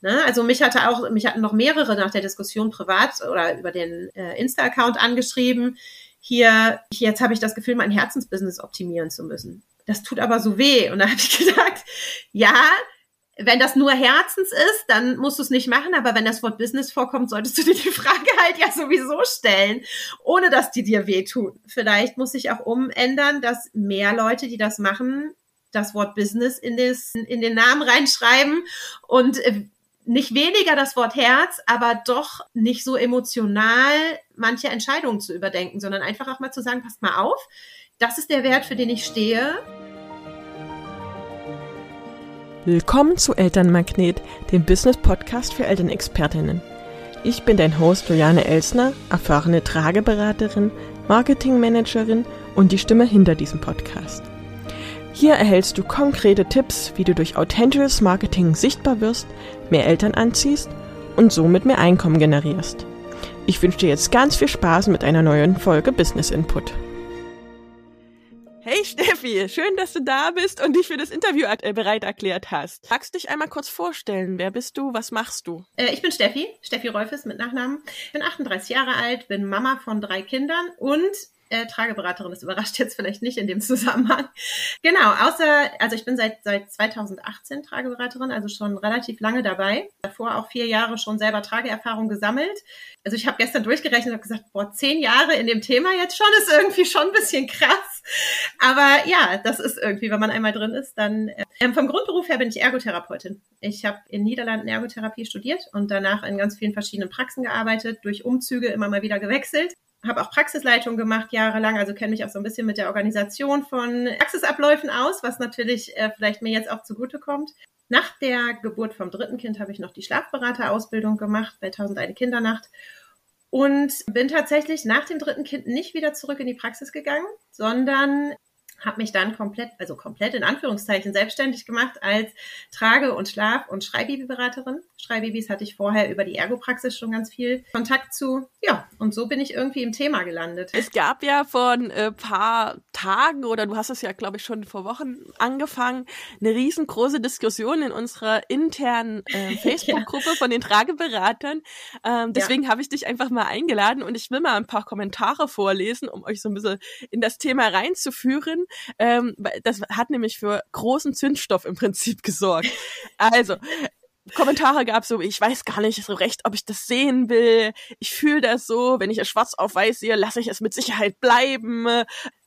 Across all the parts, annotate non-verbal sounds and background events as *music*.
Ne? Also mich hatte auch, mich hatten noch mehrere nach der Diskussion privat oder über den äh, Insta-Account angeschrieben. Hier, jetzt habe ich das Gefühl, mein Herzensbusiness optimieren zu müssen. Das tut aber so weh. Und da habe ich *laughs* gedacht, ja, wenn das nur Herzens ist, dann musst du es nicht machen, aber wenn das Wort Business vorkommt, solltest du dir die *laughs* Frage halt ja sowieso stellen, ohne dass die dir wehtun. Vielleicht muss sich auch umändern, dass mehr Leute, die das machen, das Wort Business in, des, in den Namen reinschreiben und äh, nicht weniger das Wort Herz, aber doch nicht so emotional manche Entscheidungen zu überdenken, sondern einfach auch mal zu sagen, passt mal auf, das ist der Wert, für den ich stehe. Willkommen zu Elternmagnet, dem Business-Podcast für Elternexpertinnen. Ich bin dein Host Juliane Elsner, erfahrene Trageberaterin, Marketingmanagerin und die Stimme hinter diesem Podcast. Hier erhältst du konkrete Tipps, wie du durch authentisches Marketing sichtbar wirst, mehr Eltern anziehst und somit mehr Einkommen generierst. Ich wünsche dir jetzt ganz viel Spaß mit einer neuen Folge Business Input. Hey Steffi, schön, dass du da bist und dich für das Interview bereit erklärt hast. Magst du dich einmal kurz vorstellen? Wer bist du? Was machst du? Äh, ich bin Steffi, Steffi Rolfes mit Nachnamen. Bin 38 Jahre alt, bin Mama von drei Kindern und äh, Trageberaterin. Das überrascht jetzt vielleicht nicht in dem Zusammenhang. Genau, außer, also ich bin seit, seit 2018 Trageberaterin, also schon relativ lange dabei. Davor auch vier Jahre schon selber Trageerfahrung gesammelt. Also ich habe gestern durchgerechnet und habe gesagt, boah, zehn Jahre in dem Thema jetzt schon ist irgendwie schon ein bisschen krass. Aber ja, das ist irgendwie, wenn man einmal drin ist, dann ähm, vom Grundberuf her bin ich Ergotherapeutin. Ich habe in Niederlanden Ergotherapie studiert und danach in ganz vielen verschiedenen Praxen gearbeitet, durch Umzüge immer mal wieder gewechselt habe auch Praxisleitung gemacht jahrelang, also kenne mich auch so ein bisschen mit der Organisation von Praxisabläufen aus, was natürlich äh, vielleicht mir jetzt auch zugutekommt. Nach der Geburt vom dritten Kind habe ich noch die Schlafberaterausbildung gemacht bei 1001 Kindernacht und bin tatsächlich nach dem dritten Kind nicht wieder zurück in die Praxis gegangen, sondern habe mich dann komplett, also komplett in Anführungszeichen selbstständig gemacht als Trage- und Schlaf- und Schreibibyberaterin. Schreibibis hatte ich vorher über die Ergopraxis schon ganz viel Kontakt zu. Ja, und so bin ich irgendwie im Thema gelandet. Es gab ja vor ein äh, paar Tagen oder du hast es ja, glaube ich, schon vor Wochen angefangen, eine riesengroße Diskussion in unserer internen äh, *laughs* Facebook-Gruppe ja. von den Trageberatern. Ähm, deswegen ja. habe ich dich einfach mal eingeladen und ich will mal ein paar Kommentare vorlesen, um euch so ein bisschen in das Thema reinzuführen. Ähm, das hat nämlich für großen Zündstoff im Prinzip gesorgt. Also, Kommentare gab so, ich weiß gar nicht so recht, ob ich das sehen will. Ich fühle das so, wenn ich es schwarz auf weiß sehe, lasse ich es mit Sicherheit bleiben.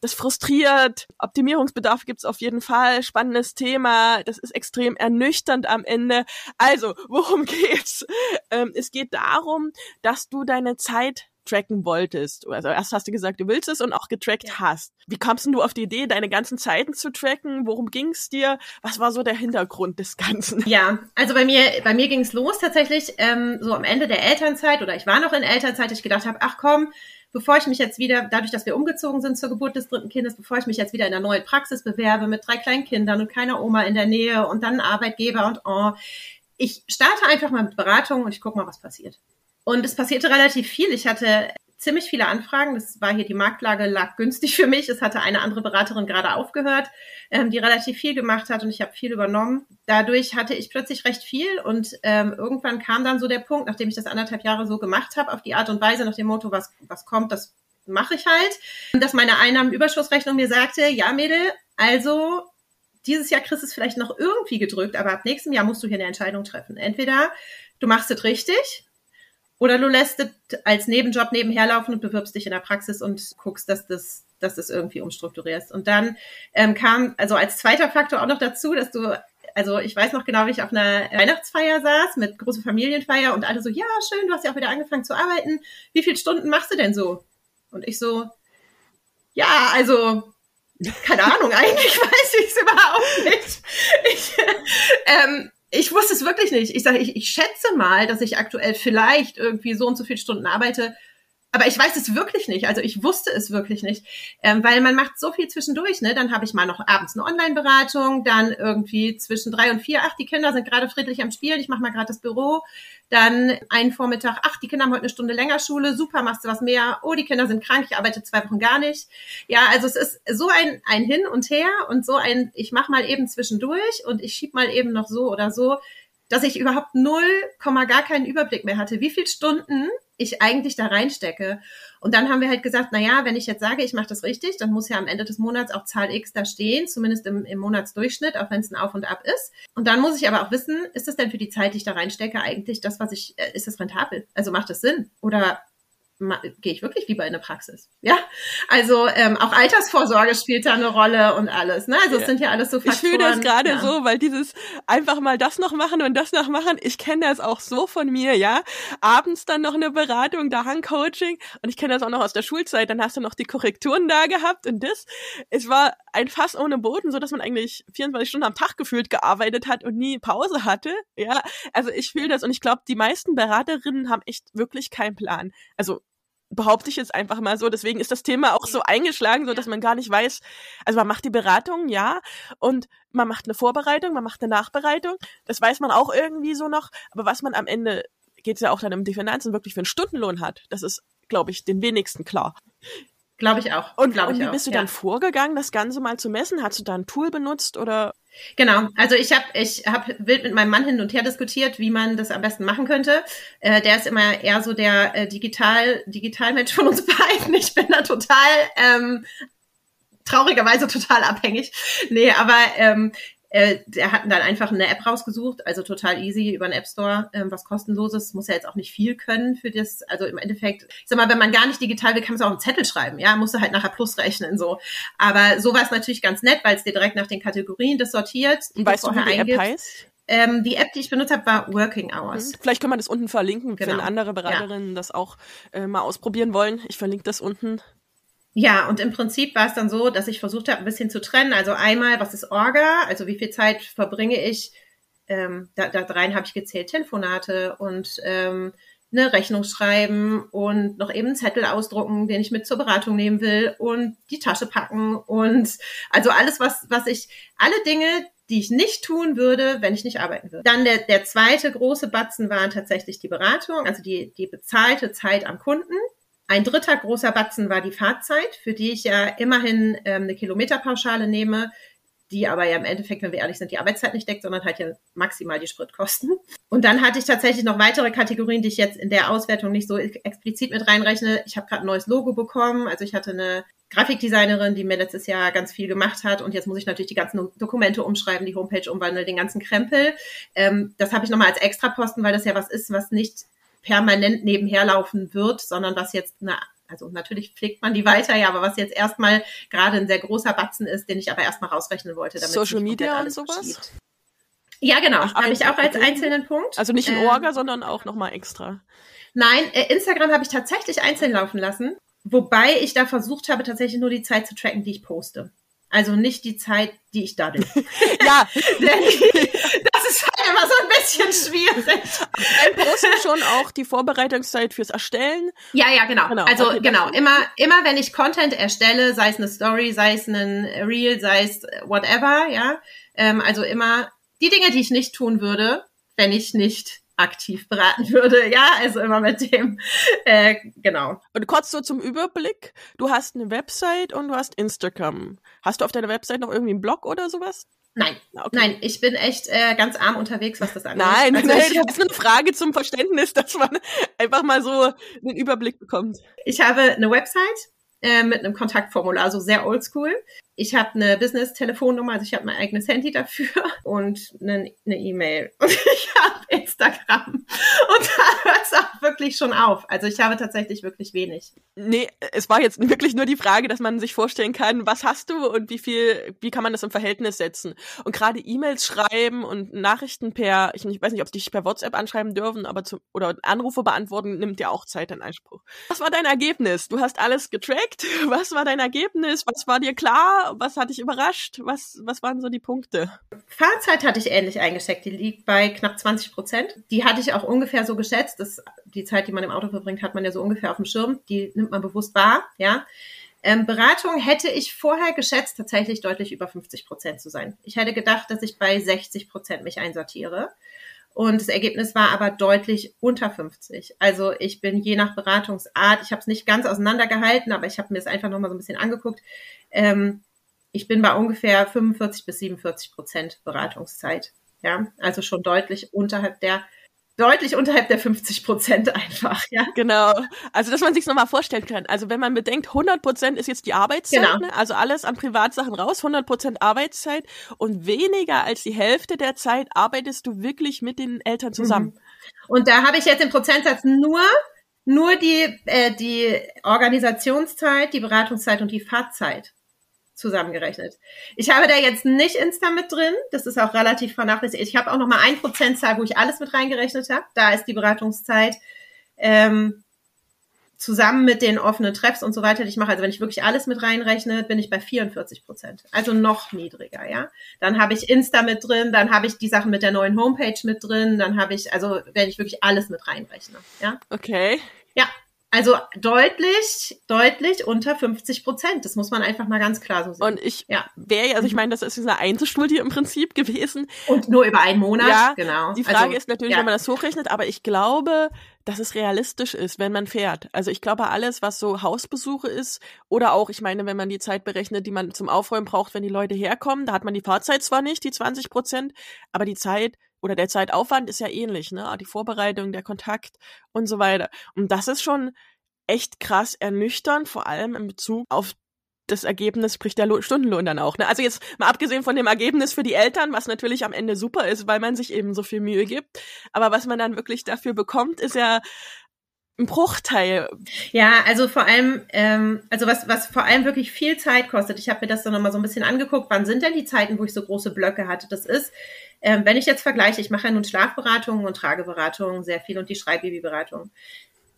Das frustriert. Optimierungsbedarf gibt's auf jeden Fall. Spannendes Thema. Das ist extrem ernüchternd am Ende. Also, worum *laughs* geht's? Ähm, es geht darum, dass du deine Zeit tracken wolltest. Also erst hast du gesagt, du willst es und auch getrackt ja. hast. Wie kamst denn du auf die Idee, deine ganzen Zeiten zu tracken? Worum ging es dir? Was war so der Hintergrund des Ganzen? Ja, also bei mir, bei mir ging es los tatsächlich ähm, so am Ende der Elternzeit oder ich war noch in Elternzeit, ich gedacht habe, ach komm, bevor ich mich jetzt wieder, dadurch, dass wir umgezogen sind zur Geburt des dritten Kindes, bevor ich mich jetzt wieder in einer neuen Praxis bewerbe mit drei kleinen Kindern und keiner Oma in der Nähe und dann Arbeitgeber und oh, ich starte einfach mal mit Beratung und ich gucke mal, was passiert. Und es passierte relativ viel. Ich hatte ziemlich viele Anfragen. Das war hier die Marktlage lag günstig für mich. Es hatte eine andere Beraterin gerade aufgehört, ähm, die relativ viel gemacht hat und ich habe viel übernommen. Dadurch hatte ich plötzlich recht viel und ähm, irgendwann kam dann so der Punkt, nachdem ich das anderthalb Jahre so gemacht habe, auf die Art und Weise nach dem Motto, was was kommt, das mache ich halt, dass meine Einnahmenüberschussrechnung mir sagte, ja Mädel, also dieses Jahr kriegst du es vielleicht noch irgendwie gedrückt, aber ab nächstem Jahr musst du hier eine Entscheidung treffen. Entweder du machst es richtig oder du lässt es als Nebenjob nebenher laufen und bewirbst dich in der Praxis und guckst, dass das, dass das irgendwie umstrukturierst. Und dann ähm, kam also als zweiter Faktor auch noch dazu, dass du also ich weiß noch genau, wie ich auf einer Weihnachtsfeier saß mit großer Familienfeier und alle so, ja, schön, du hast ja auch wieder angefangen zu arbeiten. Wie viele Stunden machst du denn so? Und ich so, ja, also, keine Ahnung, *laughs* eigentlich weiß ich es überhaupt nicht. Ich, ähm, ich wusste es wirklich nicht. Ich sage, ich, ich schätze mal, dass ich aktuell vielleicht irgendwie so und so viele Stunden arbeite. Aber ich weiß es wirklich nicht. Also ich wusste es wirklich nicht, ähm, weil man macht so viel zwischendurch. Ne? Dann habe ich mal noch abends eine Online-Beratung, dann irgendwie zwischen drei und vier, ach, die Kinder sind gerade friedlich am Spielen, ich mache mal gerade das Büro. Dann einen Vormittag, ach, die Kinder haben heute eine Stunde länger Schule, super, machst du was mehr. Oh, die Kinder sind krank, ich arbeite zwei Wochen gar nicht. Ja, also es ist so ein, ein Hin und Her und so ein, ich mache mal eben zwischendurch und ich schieb mal eben noch so oder so dass ich überhaupt null, gar keinen Überblick mehr hatte, wie viele Stunden ich eigentlich da reinstecke. Und dann haben wir halt gesagt, na ja, wenn ich jetzt sage, ich mache das richtig, dann muss ja am Ende des Monats auch Zahl X da stehen, zumindest im, im Monatsdurchschnitt, auch wenn es ein Auf und Ab ist. Und dann muss ich aber auch wissen, ist das denn für die Zeit, die ich da reinstecke, eigentlich das, was ich, äh, ist das rentabel? Also macht das Sinn? Oder gehe ich wirklich lieber in eine Praxis. Ja, also ähm, auch Altersvorsorge spielt da eine Rolle und alles. Ne? Also es ja. sind ja alles so Faktoren. Ich fühle das gerade ja. so, weil dieses einfach mal das noch machen und das noch machen, ich kenne das auch so von mir, ja. Abends dann noch eine Beratung, da Handcoaching und ich kenne das auch noch aus der Schulzeit, dann hast du noch die Korrekturen da gehabt und das. Es war ein Fass ohne Boden, so dass man eigentlich 24 Stunden am Tag gefühlt gearbeitet hat und nie Pause hatte. Ja, also ich fühle das und ich glaube, die meisten Beraterinnen haben echt wirklich keinen Plan. Also behaupte ich jetzt einfach mal so. Deswegen ist das Thema auch so eingeschlagen, so dass man gar nicht weiß. Also man macht die Beratung, ja, und man macht eine Vorbereitung, man macht eine Nachbereitung. Das weiß man auch irgendwie so noch. Aber was man am Ende geht es ja auch dann um die Finanzen wirklich für einen Stundenlohn hat, das ist, glaube ich, den wenigsten klar. Glaube ich auch. Und, und wie bist du ja. dann vorgegangen, das Ganze mal zu messen? Hast du da ein Tool benutzt oder? Genau, also ich habe ich hab wild mit meinem Mann hin und her diskutiert, wie man das am besten machen könnte. Äh, der ist immer eher so der äh, Digital, Digitalmensch von uns *laughs* beiden. Ich bin da total ähm, traurigerweise total abhängig. Nee, aber ähm, äh, der hat dann einfach eine App rausgesucht, also total easy über den App Store, ähm, was kostenloses, muss ja jetzt auch nicht viel können für das, also im Endeffekt, ich sag mal, wenn man gar nicht digital will, kann man es auch einen Zettel schreiben, ja, musst du halt nachher plus rechnen, so. Aber so war es natürlich ganz nett, weil es dir direkt nach den Kategorien das sortiert, die weißt du, wie die eingibst. App heißt? Ähm, die App, die ich benutzt habe, war Working Hours. Mhm. Vielleicht können wir das unten verlinken, genau. wenn andere Beraterinnen ja. das auch äh, mal ausprobieren wollen. Ich verlinke das unten. Ja, und im Prinzip war es dann so, dass ich versucht habe, ein bisschen zu trennen. Also einmal, was ist Orga? Also wie viel Zeit verbringe ich? Ähm, da, da rein habe ich gezählt Telefonate und ähm, eine Rechnung schreiben und noch eben einen Zettel ausdrucken, den ich mit zur Beratung nehmen will und die Tasche packen und also alles, was, was ich, alle Dinge, die ich nicht tun würde, wenn ich nicht arbeiten würde. Dann der, der zweite große Batzen war tatsächlich die Beratung, also die, die bezahlte Zeit am Kunden. Ein dritter großer Batzen war die Fahrzeit, für die ich ja immerhin ähm, eine Kilometerpauschale nehme, die aber ja im Endeffekt, wenn wir ehrlich sind, die Arbeitszeit nicht deckt, sondern halt ja maximal die Spritkosten. Und dann hatte ich tatsächlich noch weitere Kategorien, die ich jetzt in der Auswertung nicht so explizit mit reinrechne. Ich habe gerade ein neues Logo bekommen. Also ich hatte eine Grafikdesignerin, die mir letztes Jahr ganz viel gemacht hat und jetzt muss ich natürlich die ganzen Dokumente umschreiben, die Homepage umwandeln, den ganzen Krempel. Ähm, das habe ich nochmal als Extraposten, weil das ja was ist, was nicht permanent nebenher laufen wird, sondern was jetzt eine also natürlich pflegt man die weiter, ja, aber was jetzt erstmal gerade ein sehr großer Batzen ist, den ich aber erstmal rausrechnen wollte. Damit Social Media und sowas? Verschiebt. Ja, genau. Habe ich auch als einzelnen Punkt. Also nicht in ähm, Orga, sondern auch nochmal extra. Nein, äh, Instagram habe ich tatsächlich einzeln laufen lassen, wobei ich da versucht habe, tatsächlich nur die Zeit zu tracken, die ich poste. Also nicht die Zeit, die ich daddel. *laughs* ja. *laughs* *laughs* das ist immer so ein bisschen schwierig. Ein Posten schon auch die Vorbereitungszeit fürs Erstellen? Ja, ja, genau. genau. Also okay, genau, immer, immer wenn ich Content erstelle, sei es eine Story, sei es ein Reel, sei es whatever, ja. Ähm, also immer die Dinge, die ich nicht tun würde, wenn ich nicht aktiv beraten würde. Ja, also immer mit dem, äh, genau. Und kurz so zum Überblick. Du hast eine Website und du hast Instagram. Hast du auf deiner Website noch irgendwie einen Blog oder sowas? Nein, okay. nein, ich bin echt äh, ganz arm unterwegs, was das angeht. Nein, also *laughs* nein, ich, das ist eine Frage zum Verständnis, dass man einfach mal so einen Überblick bekommt. Ich habe eine Website äh, mit einem Kontaktformular, so sehr oldschool. Ich habe eine Business-Telefonnummer, also ich habe mein eigenes Handy dafür *laughs* und eine E-Mail. *laughs* und ich habe Instagram. Und da hört es auch wirklich schon auf. Also ich habe tatsächlich wirklich wenig. Nee, es war jetzt wirklich nur die Frage, dass man sich vorstellen kann, was hast du und wie viel, wie kann man das im Verhältnis setzen? Und gerade E-Mails schreiben und Nachrichten per, ich weiß nicht, ob dich per WhatsApp anschreiben dürfen, aber zu, oder Anrufe beantworten, nimmt ja auch Zeit in Anspruch. Was war dein Ergebnis? Du hast alles getrackt. *laughs* Was war dein Ergebnis? Was war dir klar? Was hat dich überrascht? Was, was waren so die Punkte? Fahrzeit hatte ich ähnlich eingesteckt. Die liegt bei knapp 20 Prozent. Die hatte ich auch ungefähr so geschätzt. Das, die Zeit, die man im Auto verbringt, hat man ja so ungefähr auf dem Schirm. Die nimmt man bewusst wahr, ja. Ähm, Beratung hätte ich vorher geschätzt, tatsächlich deutlich über 50 Prozent zu sein. Ich hätte gedacht, dass ich bei 60 Prozent mich einsortiere. Und das Ergebnis war aber deutlich unter 50. Also ich bin je nach Beratungsart, ich habe es nicht ganz auseinandergehalten, aber ich habe mir es einfach nochmal so ein bisschen angeguckt. Ähm, ich bin bei ungefähr 45 bis 47 Prozent Beratungszeit Ja, also schon deutlich unterhalb der deutlich unterhalb der 50 Prozent einfach, ja. Genau. Also, dass man sich nochmal vorstellen kann. Also, wenn man bedenkt, 100 Prozent ist jetzt die Arbeitszeit, genau. ne? also alles an Privatsachen raus, 100 Prozent Arbeitszeit und weniger als die Hälfte der Zeit arbeitest du wirklich mit den Eltern zusammen. Mhm. Und da habe ich jetzt im Prozentsatz nur nur die, äh, die Organisationszeit, die Beratungszeit und die Fahrtzeit zusammengerechnet. Ich habe da jetzt nicht Insta mit drin. Das ist auch relativ vernachlässigt. Ich habe auch noch mal ein Prozentzahl, wo ich alles mit reingerechnet habe. Da ist die Beratungszeit ähm, zusammen mit den offenen Treffs und so weiter, die ich mache. Also wenn ich wirklich alles mit reinrechne, bin ich bei 44 Prozent. Also noch niedriger, ja. Dann habe ich Insta mit drin, dann habe ich die Sachen mit der neuen Homepage mit drin, dann habe ich, also wenn ich wirklich alles mit reinrechne, ja. Okay. Ja, also deutlich, deutlich unter 50 Prozent. Das muss man einfach mal ganz klar so sehen. Und ich ja. wäre, also ich mhm. meine, das ist eine Einzelstudie im Prinzip gewesen. Und nur über einen Monat, ja, genau. Die Frage also, ist natürlich, ja. wenn man das hochrechnet, aber ich glaube, dass es realistisch ist, wenn man fährt. Also ich glaube, alles, was so Hausbesuche ist, oder auch, ich meine, wenn man die Zeit berechnet, die man zum Aufräumen braucht, wenn die Leute herkommen, da hat man die Fahrzeit zwar nicht, die 20 Prozent, aber die Zeit oder der Zeitaufwand ist ja ähnlich, ne? Die Vorbereitung, der Kontakt und so weiter. Und das ist schon echt krass ernüchternd, vor allem in Bezug auf das Ergebnis spricht der Stundenlohn dann auch. Ne? Also jetzt mal abgesehen von dem Ergebnis für die Eltern, was natürlich am Ende super ist, weil man sich eben so viel Mühe gibt. Aber was man dann wirklich dafür bekommt, ist ja ein Bruchteil. Ja, also vor allem, ähm, also was, was vor allem wirklich viel Zeit kostet. Ich habe mir das dann nochmal so ein bisschen angeguckt. Wann sind denn die Zeiten, wo ich so große Blöcke hatte? Das ist ähm, wenn ich jetzt vergleiche, ich mache ja nun Schlafberatungen und Trageberatungen sehr viel und die Schreibbabyberatung.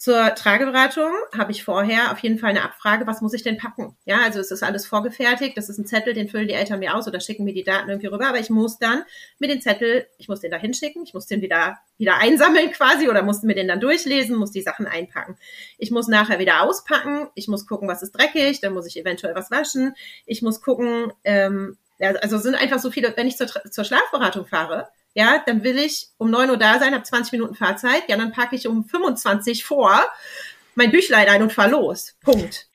Zur Trageberatung habe ich vorher auf jeden Fall eine Abfrage, was muss ich denn packen? Ja, also es ist alles vorgefertigt, das ist ein Zettel, den füllen die Eltern mir aus oder schicken mir die Daten irgendwie rüber, aber ich muss dann mit dem Zettel, ich muss den da hinschicken, ich muss den wieder, wieder einsammeln quasi oder muss mir den dann durchlesen, muss die Sachen einpacken. Ich muss nachher wieder auspacken, ich muss gucken, was ist dreckig, dann muss ich eventuell was waschen, ich muss gucken, ähm, also sind einfach so viele, wenn ich zur, zur Schlafberatung fahre, ja, dann will ich um neun Uhr da sein, habe 20 Minuten Fahrzeit, ja, dann packe ich um 25 vor mein Büchlein ein und fahr los. Punkt.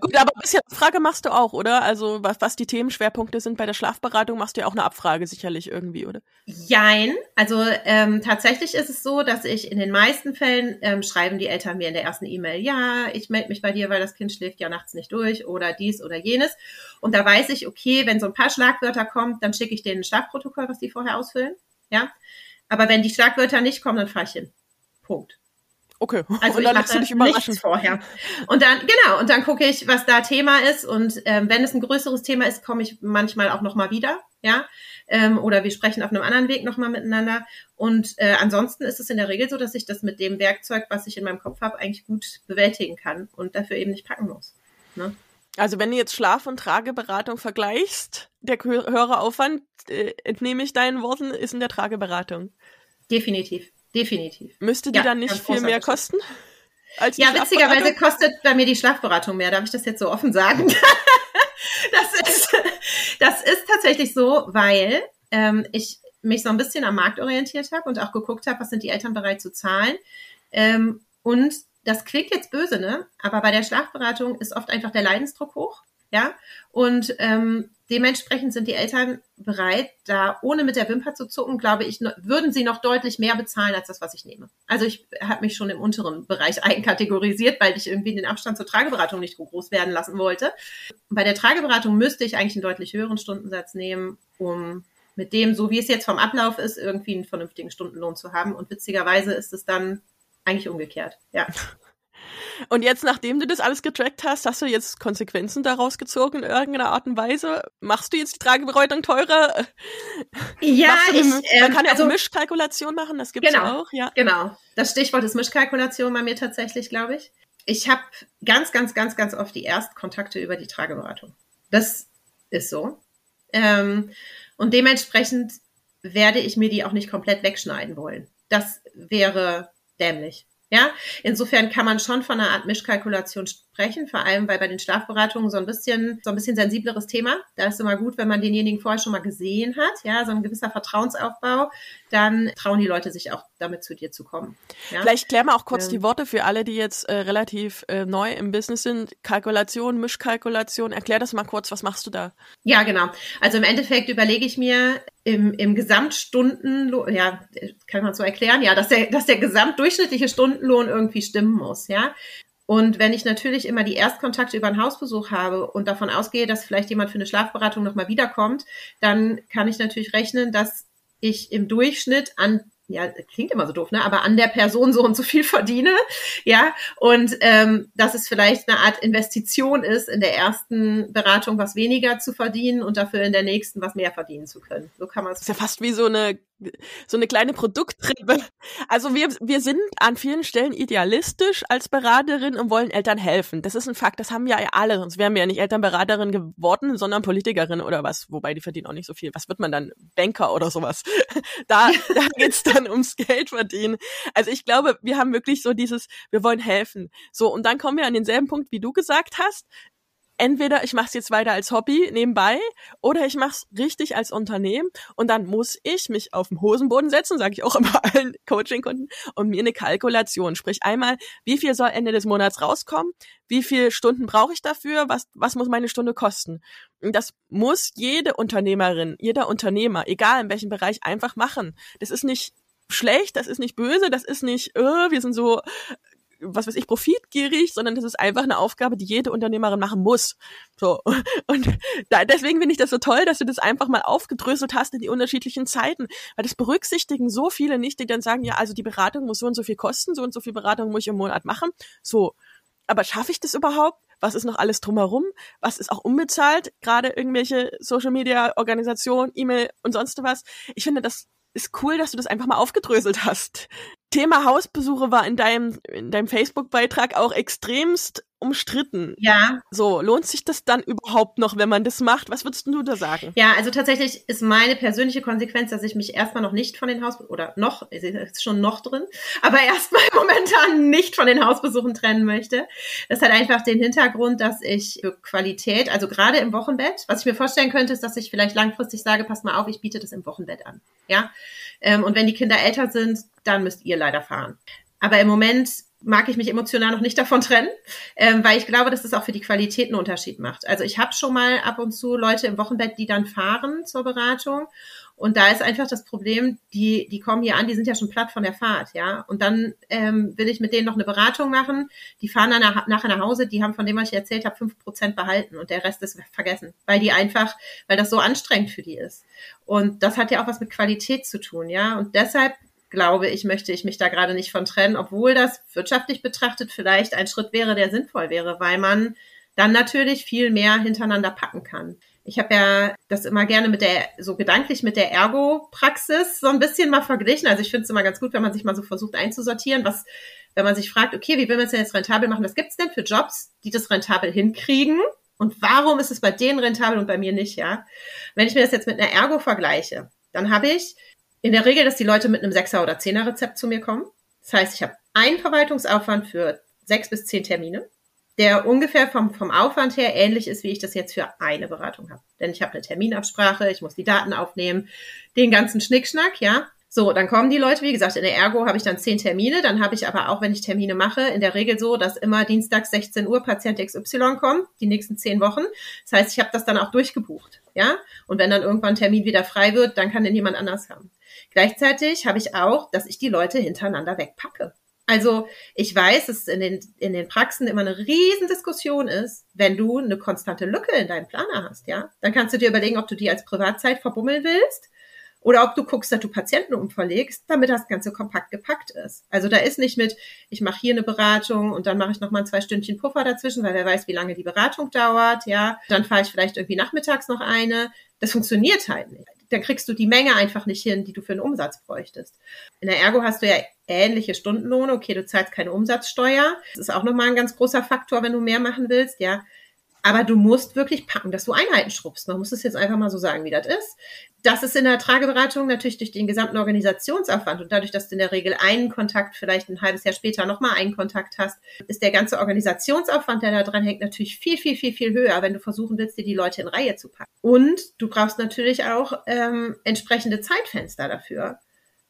Gut, aber ein bisschen Abfrage machst du auch, oder? Also was, was die Themenschwerpunkte sind bei der Schlafberatung, machst du ja auch eine Abfrage sicherlich irgendwie, oder? Jein. Also ähm, tatsächlich ist es so, dass ich in den meisten Fällen ähm, schreiben die Eltern mir in der ersten E-Mail, ja, ich melde mich bei dir, weil das Kind schläft ja nachts nicht durch oder dies oder jenes. Und da weiß ich, okay, wenn so ein paar Schlagwörter kommt, dann schicke ich denen ein Schlafprotokoll, was die vorher ausfüllen. Ja. Aber wenn die Schlagwörter nicht kommen, dann fahre ich hin. Punkt. Okay. *laughs* Also und dann ich mache dich nichts vorher. Und dann genau und dann gucke ich, was da Thema ist und ähm, wenn es ein größeres Thema ist, komme ich manchmal auch noch mal wieder, ja, ähm, oder wir sprechen auf einem anderen Weg noch mal miteinander. Und äh, ansonsten ist es in der Regel so, dass ich das mit dem Werkzeug, was ich in meinem Kopf habe, eigentlich gut bewältigen kann und dafür eben nicht packen muss. Ne? Also wenn du jetzt Schlaf- und Trageberatung vergleichst, der höhere Aufwand, äh, entnehme ich deinen Worten, ist in der Trageberatung. Definitiv. Definitiv. Müsste die ja, dann nicht viel mehr kosten? Als ja, witzigerweise kostet bei mir die Schlafberatung mehr. Darf ich das jetzt so offen sagen? *laughs* das, ist, das ist tatsächlich so, weil ähm, ich mich so ein bisschen am Markt orientiert habe und auch geguckt habe, was sind die Eltern bereit zu zahlen. Ähm, und das klingt jetzt böse, ne? Aber bei der Schlafberatung ist oft einfach der Leidensdruck hoch. Ja. Und ähm, Dementsprechend sind die Eltern bereit, da ohne mit der Wimper zu zucken, glaube ich, würden sie noch deutlich mehr bezahlen als das, was ich nehme. Also ich habe mich schon im unteren Bereich *laughs* einkategorisiert, weil ich irgendwie den Abstand zur Trageberatung nicht groß werden lassen wollte. Bei der Trageberatung müsste ich eigentlich einen deutlich höheren Stundensatz nehmen, um mit dem, so wie es jetzt vom Ablauf ist, irgendwie einen vernünftigen Stundenlohn zu haben. Und witzigerweise ist es dann eigentlich umgekehrt. Ja. *laughs* Und jetzt, nachdem du das alles getrackt hast, hast du jetzt Konsequenzen daraus gezogen in irgendeiner Art und Weise? Machst du jetzt die Trageberatung teurer? Ja, ich, man ähm, kann ja also, auch Mischkalkulation machen, das gibt's genau, auch, ja. Genau. Das Stichwort ist Mischkalkulation bei mir tatsächlich, glaube ich. Ich habe ganz, ganz, ganz, ganz oft die Erstkontakte über die Trageberatung. Das ist so. Ähm, und dementsprechend werde ich mir die auch nicht komplett wegschneiden wollen. Das wäre dämlich. Ja, insofern kann man schon von einer Art Mischkalkulation sprechen, vor allem weil bei den Schlafberatungen so ein bisschen so ein bisschen sensibleres Thema. Da ist immer gut, wenn man denjenigen vorher schon mal gesehen hat, ja, so ein gewisser Vertrauensaufbau, dann trauen die Leute sich auch damit zu dir zu kommen. Ja? Vielleicht klären wir auch kurz ähm, die Worte für alle, die jetzt äh, relativ äh, neu im Business sind. Kalkulation, Mischkalkulation. Erklär das mal kurz, was machst du da? Ja, genau. Also im Endeffekt überlege ich mir im, im Gesamtstunden, ja, kann man so erklären, ja, dass der, dass der gesamtdurchschnittliche Stundenlohn irgendwie stimmen muss, ja. Und wenn ich natürlich immer die Erstkontakte über einen Hausbesuch habe und davon ausgehe, dass vielleicht jemand für eine Schlafberatung nochmal wiederkommt, dann kann ich natürlich rechnen, dass ich im Durchschnitt an ja, klingt immer so doof, ne? Aber an der Person so und so viel verdiene, ja, und ähm, dass es vielleicht eine Art Investition ist, in der ersten Beratung was weniger zu verdienen und dafür in der nächsten was mehr verdienen zu können. So kann man es. Ist ja fast wie so eine so eine kleine Produkttreppe. Also wir, wir sind an vielen Stellen idealistisch als Beraterin und wollen Eltern helfen. Das ist ein Fakt, das haben wir ja alle, sonst wären wir ja nicht Elternberaterin geworden, sondern Politikerin oder was. Wobei die verdienen auch nicht so viel. Was wird man dann? Banker oder sowas. *laughs* Da, da *laughs* geht's dann ums Geld verdienen. Also ich glaube, wir haben wirklich so dieses, wir wollen helfen. So, und dann kommen wir an denselben Punkt, wie du gesagt hast entweder ich mache es jetzt weiter als Hobby nebenbei oder ich mache es richtig als Unternehmen und dann muss ich mich auf den Hosenboden setzen, sage ich auch immer *laughs* allen Coaching-Kunden, und mir eine Kalkulation, sprich einmal, wie viel soll Ende des Monats rauskommen, wie viele Stunden brauche ich dafür, was, was muss meine Stunde kosten. Das muss jede Unternehmerin, jeder Unternehmer, egal in welchem Bereich, einfach machen. Das ist nicht schlecht, das ist nicht böse, das ist nicht, äh, wir sind so was weiß ich, profitgierig, sondern das ist einfach eine Aufgabe, die jede Unternehmerin machen muss. So. *laughs* Und da, deswegen finde ich das so toll, dass du das einfach mal aufgedröselt hast in die unterschiedlichen Zeiten. Weil das berücksichtigen so viele nicht, die dann sagen, ja, also die Beratung muss so und so viel kosten, so und so viel Beratung muss ich im Monat machen. So. Aber schaffe ich das überhaupt? Was ist noch alles drumherum? Was ist auch unbezahlt? Gerade irgendwelche Social Media Organisationen, E-Mail und sonst was. Ich finde, das ist cool, dass du das einfach mal aufgedröselt hast. Thema Hausbesuche war in deinem, in deinem Facebook-Beitrag auch extremst umstritten. Ja. So, lohnt sich das dann überhaupt noch, wenn man das macht? Was würdest du da sagen? Ja, also tatsächlich ist meine persönliche Konsequenz, dass ich mich erstmal noch nicht von den Hausbesuchen, oder noch, ist schon noch drin, aber *laughs* erstmal momentan nicht von den Hausbesuchen trennen möchte. Das hat einfach den Hintergrund, dass ich für Qualität, also gerade im Wochenbett, was ich mir vorstellen könnte, ist, dass ich vielleicht langfristig sage, passt mal auf, ich biete das im Wochenbett an. Ja. Ähm, und wenn die Kinder älter sind, dann müsst ihr leider fahren. Aber im Moment mag ich mich emotional noch nicht davon trennen, ähm, weil ich glaube, dass das auch für die Qualität einen Unterschied macht. Also ich habe schon mal ab und zu Leute im Wochenbett, die dann fahren zur Beratung. Und da ist einfach das Problem, die, die kommen hier an, die sind ja schon platt von der Fahrt, ja. Und dann ähm, will ich mit denen noch eine Beratung machen. Die fahren dann nach, nachher nach Hause, die haben von dem, was ich erzählt habe, fünf Prozent behalten und der Rest ist vergessen, weil die einfach, weil das so anstrengend für die ist. Und das hat ja auch was mit Qualität zu tun, ja. Und deshalb glaube ich, möchte ich mich da gerade nicht von trennen, obwohl das wirtschaftlich betrachtet vielleicht ein Schritt wäre, der sinnvoll wäre, weil man dann natürlich viel mehr hintereinander packen kann. Ich habe ja das immer gerne mit der, so gedanklich mit der Ergo-Praxis so ein bisschen mal verglichen. Also ich finde es immer ganz gut, wenn man sich mal so versucht einzusortieren, was, wenn man sich fragt, okay, wie will man es denn jetzt rentabel machen? Was gibt es denn für Jobs, die das rentabel hinkriegen? Und warum ist es bei denen rentabel und bei mir nicht, ja? Wenn ich mir das jetzt mit einer Ergo vergleiche, dann habe ich in der Regel, dass die Leute mit einem Sechser- oder Zehner-Rezept zu mir kommen. Das heißt, ich habe einen Verwaltungsaufwand für sechs bis zehn Termine, der ungefähr vom, vom Aufwand her ähnlich ist, wie ich das jetzt für eine Beratung habe. Denn ich habe eine Terminabsprache, ich muss die Daten aufnehmen, den ganzen Schnickschnack, ja. So, dann kommen die Leute, wie gesagt, in der Ergo habe ich dann zehn Termine, dann habe ich aber auch, wenn ich Termine mache, in der Regel so, dass immer Dienstag 16 Uhr Patient XY kommt, die nächsten zehn Wochen. Das heißt, ich habe das dann auch durchgebucht, ja. Und wenn dann irgendwann ein Termin wieder frei wird, dann kann den jemand anders haben. Gleichzeitig habe ich auch, dass ich die Leute hintereinander wegpacke. Also ich weiß, dass in den, in den Praxen immer eine Riesendiskussion ist, wenn du eine konstante Lücke in deinem Planer hast, ja. Dann kannst du dir überlegen, ob du die als Privatzeit verbummeln willst oder ob du guckst, dass du Patienten umverlegst, damit das Ganze kompakt gepackt ist. Also da ist nicht mit, ich mache hier eine Beratung und dann mache ich nochmal zwei Stündchen Puffer dazwischen, weil wer weiß, wie lange die Beratung dauert, ja. Dann fahre ich vielleicht irgendwie nachmittags noch eine. Das funktioniert halt nicht dann kriegst du die Menge einfach nicht hin, die du für einen Umsatz bräuchtest. In der Ergo hast du ja ähnliche Stundenlohne. Okay, du zahlst keine Umsatzsteuer. Das ist auch nochmal ein ganz großer Faktor, wenn du mehr machen willst, ja. Aber du musst wirklich packen, dass du Einheiten schrubbst. Man muss es jetzt einfach mal so sagen, wie das ist. Das ist in der Trageberatung natürlich durch den gesamten Organisationsaufwand und dadurch, dass du in der Regel einen Kontakt, vielleicht ein halbes Jahr später nochmal einen Kontakt hast, ist der ganze Organisationsaufwand, der da dran hängt, natürlich viel, viel, viel, viel höher, wenn du versuchen willst, dir die Leute in Reihe zu packen. Und du brauchst natürlich auch ähm, entsprechende Zeitfenster dafür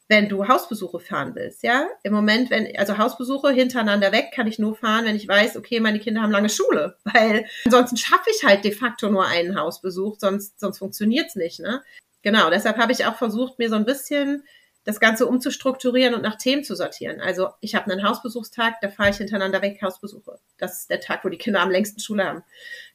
wenn du Hausbesuche fahren willst, ja. Im Moment, wenn, also Hausbesuche hintereinander weg, kann ich nur fahren, wenn ich weiß, okay, meine Kinder haben lange Schule, *laughs* weil ansonsten schaffe ich halt de facto nur einen Hausbesuch, sonst, sonst funktioniert's nicht, ne? Genau, deshalb habe ich auch versucht, mir so ein bisschen das Ganze umzustrukturieren und nach Themen zu sortieren. Also ich habe einen Hausbesuchstag, da fahre ich hintereinander weg Hausbesuche. Das ist der Tag, wo die Kinder am längsten Schule haben.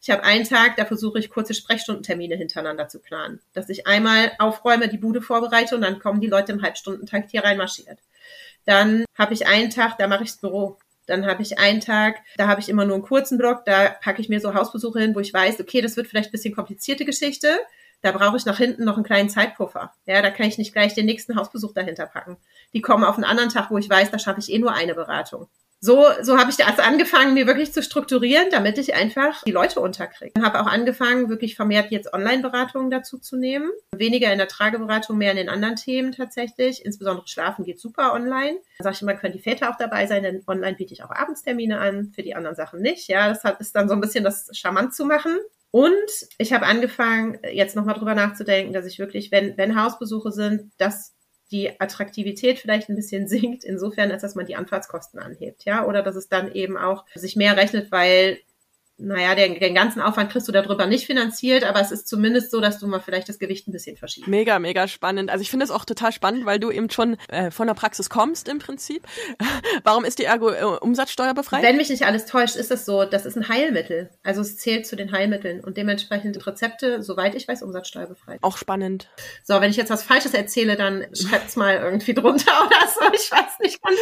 Ich habe einen Tag, da versuche ich kurze Sprechstundentermine hintereinander zu planen. Dass ich einmal aufräume, die Bude vorbereite und dann kommen die Leute im Halbstundentakt hier reinmarschiert. Dann habe ich einen Tag, da mache ich das Büro. Dann habe ich einen Tag, da habe ich immer nur einen kurzen Block, da packe ich mir so Hausbesuche hin, wo ich weiß, okay, das wird vielleicht ein bisschen komplizierte Geschichte da brauche ich nach hinten noch einen kleinen Zeitpuffer. Ja, da kann ich nicht gleich den nächsten Hausbesuch dahinter packen. Die kommen auf einen anderen Tag, wo ich weiß, da schaffe ich eh nur eine Beratung. So, so habe ich das angefangen, mir wirklich zu strukturieren, damit ich einfach die Leute unterkriege. Habe auch angefangen, wirklich vermehrt jetzt Online-Beratungen dazu zu nehmen. Weniger in der Trageberatung, mehr in den anderen Themen tatsächlich. Insbesondere Schlafen geht super online. Da sage ich immer, können die Väter auch dabei sein, denn online biete ich auch Abendstermine an, für die anderen Sachen nicht. Ja, das ist dann so ein bisschen das charmant zu machen. Und ich habe angefangen, jetzt nochmal drüber nachzudenken, dass ich wirklich, wenn, wenn Hausbesuche sind, dass die Attraktivität vielleicht ein bisschen *laughs* sinkt, insofern, als dass man die Anfahrtskosten anhebt, ja, oder dass es dann eben auch sich mehr rechnet, weil naja, den, den ganzen Aufwand kriegst du darüber nicht finanziert, aber es ist zumindest so, dass du mal vielleicht das Gewicht ein bisschen verschiebst. Mega, mega spannend. Also ich finde es auch total spannend, weil du eben schon äh, von der Praxis kommst im Prinzip. *laughs* Warum ist die Ergo äh, umsatzsteuerbefreit? Wenn mich nicht alles täuscht, ist es so, das ist ein Heilmittel. Also es zählt zu den Heilmitteln und dementsprechend Rezepte, soweit ich weiß, umsatzsteuerbefreit. Auch spannend. So, wenn ich jetzt was Falsches erzähle, dann schreibt's mal irgendwie drunter *laughs* oder so. Ich weiß nicht ganz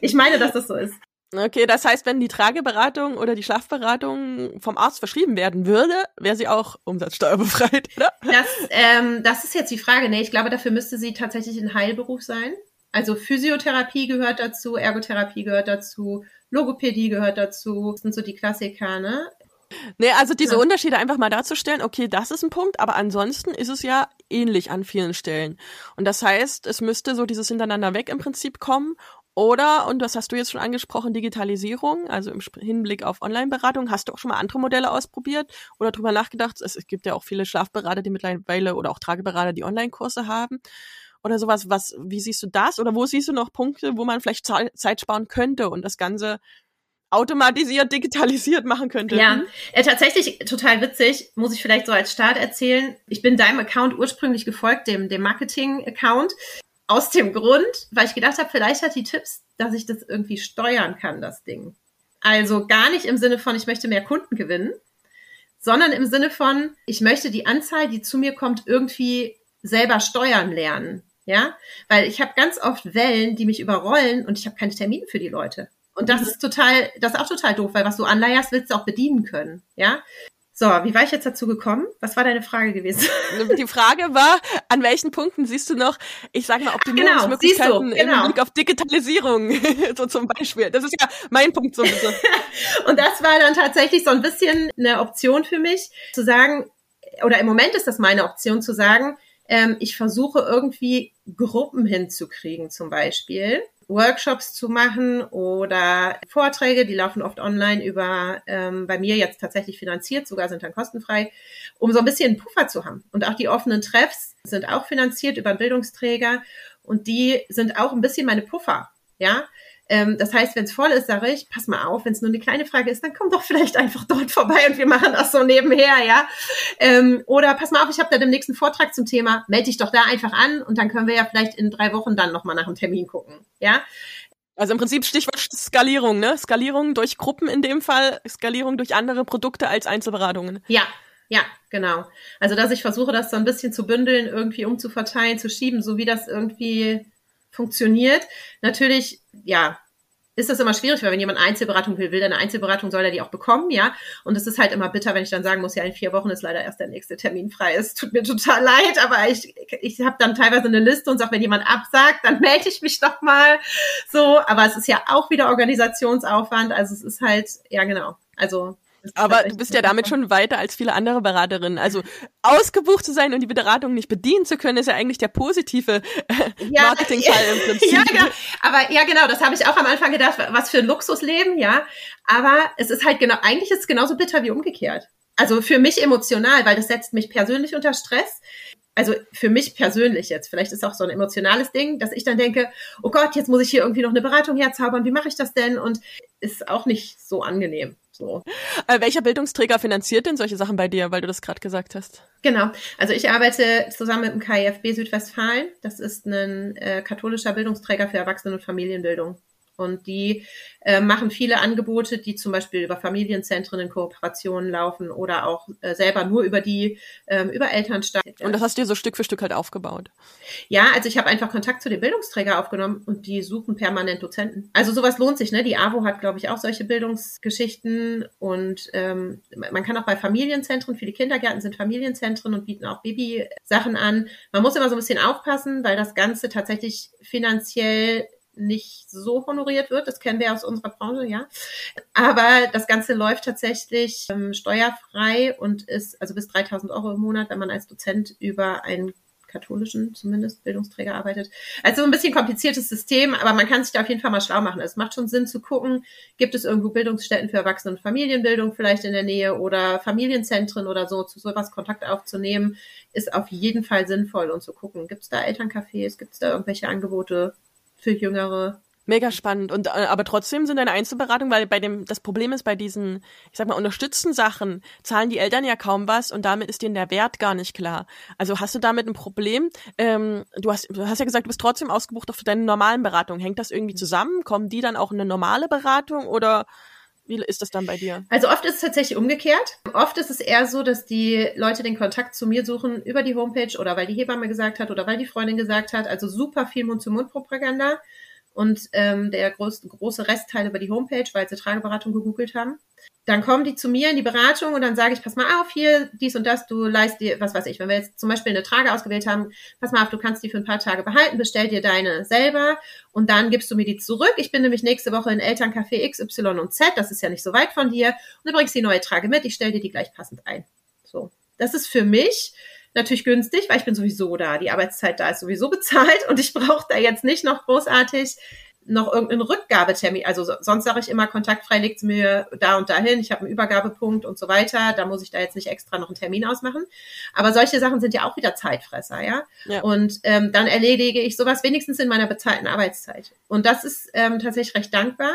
Ich meine, dass das so ist. Okay, das heißt, wenn die Trageberatung oder die Schlafberatung vom Arzt verschrieben werden würde, wäre sie auch umsatzsteuerbefreit, oder? Das, ähm, das ist jetzt die Frage. Nee, ich glaube, dafür müsste sie tatsächlich ein Heilberuf sein. Also Physiotherapie gehört dazu, Ergotherapie gehört dazu, Logopädie gehört dazu. Das sind so die Klassiker, ne? Nee, also diese ja. Unterschiede einfach mal darzustellen, okay, das ist ein Punkt, aber ansonsten ist es ja ähnlich an vielen Stellen. Und das heißt, es müsste so dieses Hintereinander weg im Prinzip kommen oder, und das hast du jetzt schon angesprochen, Digitalisierung, also im Hinblick auf Online-Beratung. Hast du auch schon mal andere Modelle ausprobiert oder drüber nachgedacht? Es, es gibt ja auch viele Schlafberater, die mittlerweile oder auch Trageberater, die Online-Kurse haben oder sowas. Was, wie siehst du das? Oder wo siehst du noch Punkte, wo man vielleicht Zeit sparen könnte und das Ganze automatisiert, digitalisiert machen könnte. Ja, äh, tatsächlich total witzig, muss ich vielleicht so als Start erzählen. Ich bin deinem Account ursprünglich gefolgt, dem, dem Marketing-Account. Aus dem Grund, weil ich gedacht habe, vielleicht hat die Tipps, dass ich das irgendwie steuern kann, das Ding. Also gar nicht im Sinne von, ich möchte mehr Kunden gewinnen, sondern im Sinne von, ich möchte die Anzahl, die zu mir kommt, irgendwie selber steuern lernen. Ja, weil ich habe ganz oft Wellen, die mich überrollen und ich habe keine Termine für die Leute. Und das mhm. ist total, das ist auch total doof, weil was du anleierst, willst du auch bedienen können. Ja. So, wie war ich jetzt dazu gekommen? Was war deine Frage gewesen? *laughs* Die Frage war, an welchen Punkten siehst du noch, ich sag mal, Optimierungsmöglichkeiten genau, genau. im Blick auf Digitalisierung, *laughs* so zum Beispiel. Das ist ja mein Punkt so. *laughs* Und das war dann tatsächlich so ein bisschen eine Option für mich, zu sagen, oder im Moment ist das meine Option zu sagen, ähm, ich versuche irgendwie Gruppen hinzukriegen zum Beispiel Workshops zu machen oder Vorträge, die laufen oft online über, ähm, bei mir jetzt tatsächlich finanziert, sogar sind dann kostenfrei, um so ein bisschen Puffer zu haben. Und auch die offenen Treffs sind auch finanziert über einen Bildungsträger und die sind auch ein bisschen meine Puffer. Ja, ähm, das heißt, wenn es voll ist, sage ich, pass mal auf, wenn es nur eine kleine Frage ist, dann komm doch vielleicht einfach dort vorbei und wir machen das so nebenher, ja. Ähm, oder pass mal auf, ich habe da den nächsten Vortrag zum Thema, melde dich doch da einfach an und dann können wir ja vielleicht in drei Wochen dann nochmal nach einem Termin gucken, ja. Also im Prinzip Stichwort Skalierung, ne? Skalierung durch Gruppen in dem Fall, Skalierung durch andere Produkte als Einzelberatungen. Ja, ja, genau. Also dass ich versuche, das so ein bisschen zu bündeln, irgendwie umzuverteilen, zu schieben, so wie das irgendwie funktioniert. Natürlich, ja, ist das immer schwierig, weil wenn jemand Einzelberatung will, will eine Einzelberatung, soll er die auch bekommen, ja. Und es ist halt immer bitter, wenn ich dann sagen muss, ja, in vier Wochen ist leider erst der nächste Termin frei. Es tut mir total leid, aber ich, ich habe dann teilweise eine Liste und sage, wenn jemand absagt, dann *laughs* melde ich mich doch mal. So, aber es ist ja auch wieder Organisationsaufwand. Also es ist halt, ja genau. Also *laughs* Aber du bist ja damit schon weiter als viele andere Beraterinnen. Also ausgebucht zu sein und die Beratung nicht bedienen zu können, ist ja eigentlich der positive äh, ja, Marketingfall im *laughs* Prinzip. Ja, genau. Aber ja, genau, das habe ich auch am Anfang gedacht, was für ein Luxusleben, ja. Aber es ist halt genau, eigentlich ist es genauso bitter wie umgekehrt. Also für mich emotional, weil das setzt mich persönlich unter Stress also für mich persönlich jetzt, vielleicht ist auch so ein emotionales Ding, dass ich dann denke, oh Gott, jetzt muss ich hier irgendwie noch eine Beratung herzaubern, wie mache ich das denn? Und ist auch nicht so angenehm. So. Äh, welcher Bildungsträger finanziert denn solche Sachen bei dir, weil du das gerade gesagt hast? Genau. Also ich arbeite zusammen mit dem KIFB Südwestfalen. Das ist ein äh, katholischer Bildungsträger für Erwachsenen- und Familienbildung. Und die äh, machen viele Angebote, die zum Beispiel über Familienzentren in Kooperationen laufen oder auch äh, selber nur über die, ähm, über Elternstadt. Und das hast du dir so Stück für Stück halt aufgebaut? Ja, also ich habe einfach Kontakt zu den Bildungsträger aufgenommen und die suchen permanent Dozenten. Also sowas lohnt sich, ne? Die AWO hat, glaube ich, auch solche Bildungsgeschichten und ähm, man kann auch bei Familienzentren, viele Kindergärten sind Familienzentren und bieten auch Babysachen an. Man muss immer so ein bisschen aufpassen, weil das Ganze tatsächlich finanziell nicht so honoriert wird. Das kennen wir aus unserer Branche, ja. Aber das Ganze läuft tatsächlich ähm, steuerfrei und ist also bis 3000 Euro im Monat, wenn man als Dozent über einen katholischen zumindest Bildungsträger arbeitet. Also ein bisschen kompliziertes System, aber man kann sich da auf jeden Fall mal schlau machen. Es macht schon Sinn zu gucken, gibt es irgendwo Bildungsstätten für Erwachsenen- und Familienbildung vielleicht in der Nähe oder Familienzentren oder so, zu sowas Kontakt aufzunehmen, ist auf jeden Fall sinnvoll und zu gucken, gibt es da Elterncafés, gibt es da irgendwelche Angebote, für Jüngere. Mega spannend. Und äh, aber trotzdem sind deine Einzelberatungen, weil bei dem das Problem ist bei diesen, ich sag mal, unterstützten Sachen zahlen die Eltern ja kaum was und damit ist denen der Wert gar nicht klar. Also hast du damit ein Problem? Ähm, du hast, du hast ja gesagt, du bist trotzdem ausgebucht für deine normalen Beratungen. Hängt das irgendwie zusammen? Kommen die dann auch in eine normale Beratung oder wie ist das dann bei dir? Also oft ist es tatsächlich umgekehrt. Oft ist es eher so, dass die Leute den Kontakt zu mir suchen über die Homepage oder weil die Hebamme gesagt hat oder weil die Freundin gesagt hat. Also super viel Mund-zu-Mund-Propaganda und ähm, der groß, große Restteil über die Homepage, weil sie Trageberatung gegoogelt haben. Dann kommen die zu mir in die Beratung und dann sage ich, pass mal auf, hier, dies und das, du leist dir, was weiß ich, wenn wir jetzt zum Beispiel eine Trage ausgewählt haben, pass mal auf, du kannst die für ein paar Tage behalten, bestell dir deine selber und dann gibst du mir die zurück. Ich bin nämlich nächste Woche in Elterncafé X, Y und Z, das ist ja nicht so weit von dir, und du bringst die neue Trage mit, ich stell dir die gleich passend ein. So. Das ist für mich natürlich günstig, weil ich bin sowieso da. Die Arbeitszeit da ist sowieso *laughs* bezahlt und ich brauche da jetzt nicht noch großartig noch irgendeinen Rückgabetermin. Also sonst sage ich immer, kontaktfrei legt mir da und dahin, ich habe einen Übergabepunkt und so weiter. Da muss ich da jetzt nicht extra noch einen Termin ausmachen. Aber solche Sachen sind ja auch wieder Zeitfresser, ja. ja. Und ähm, dann erledige ich sowas wenigstens in meiner bezahlten Arbeitszeit. Und das ist ähm, tatsächlich recht dankbar.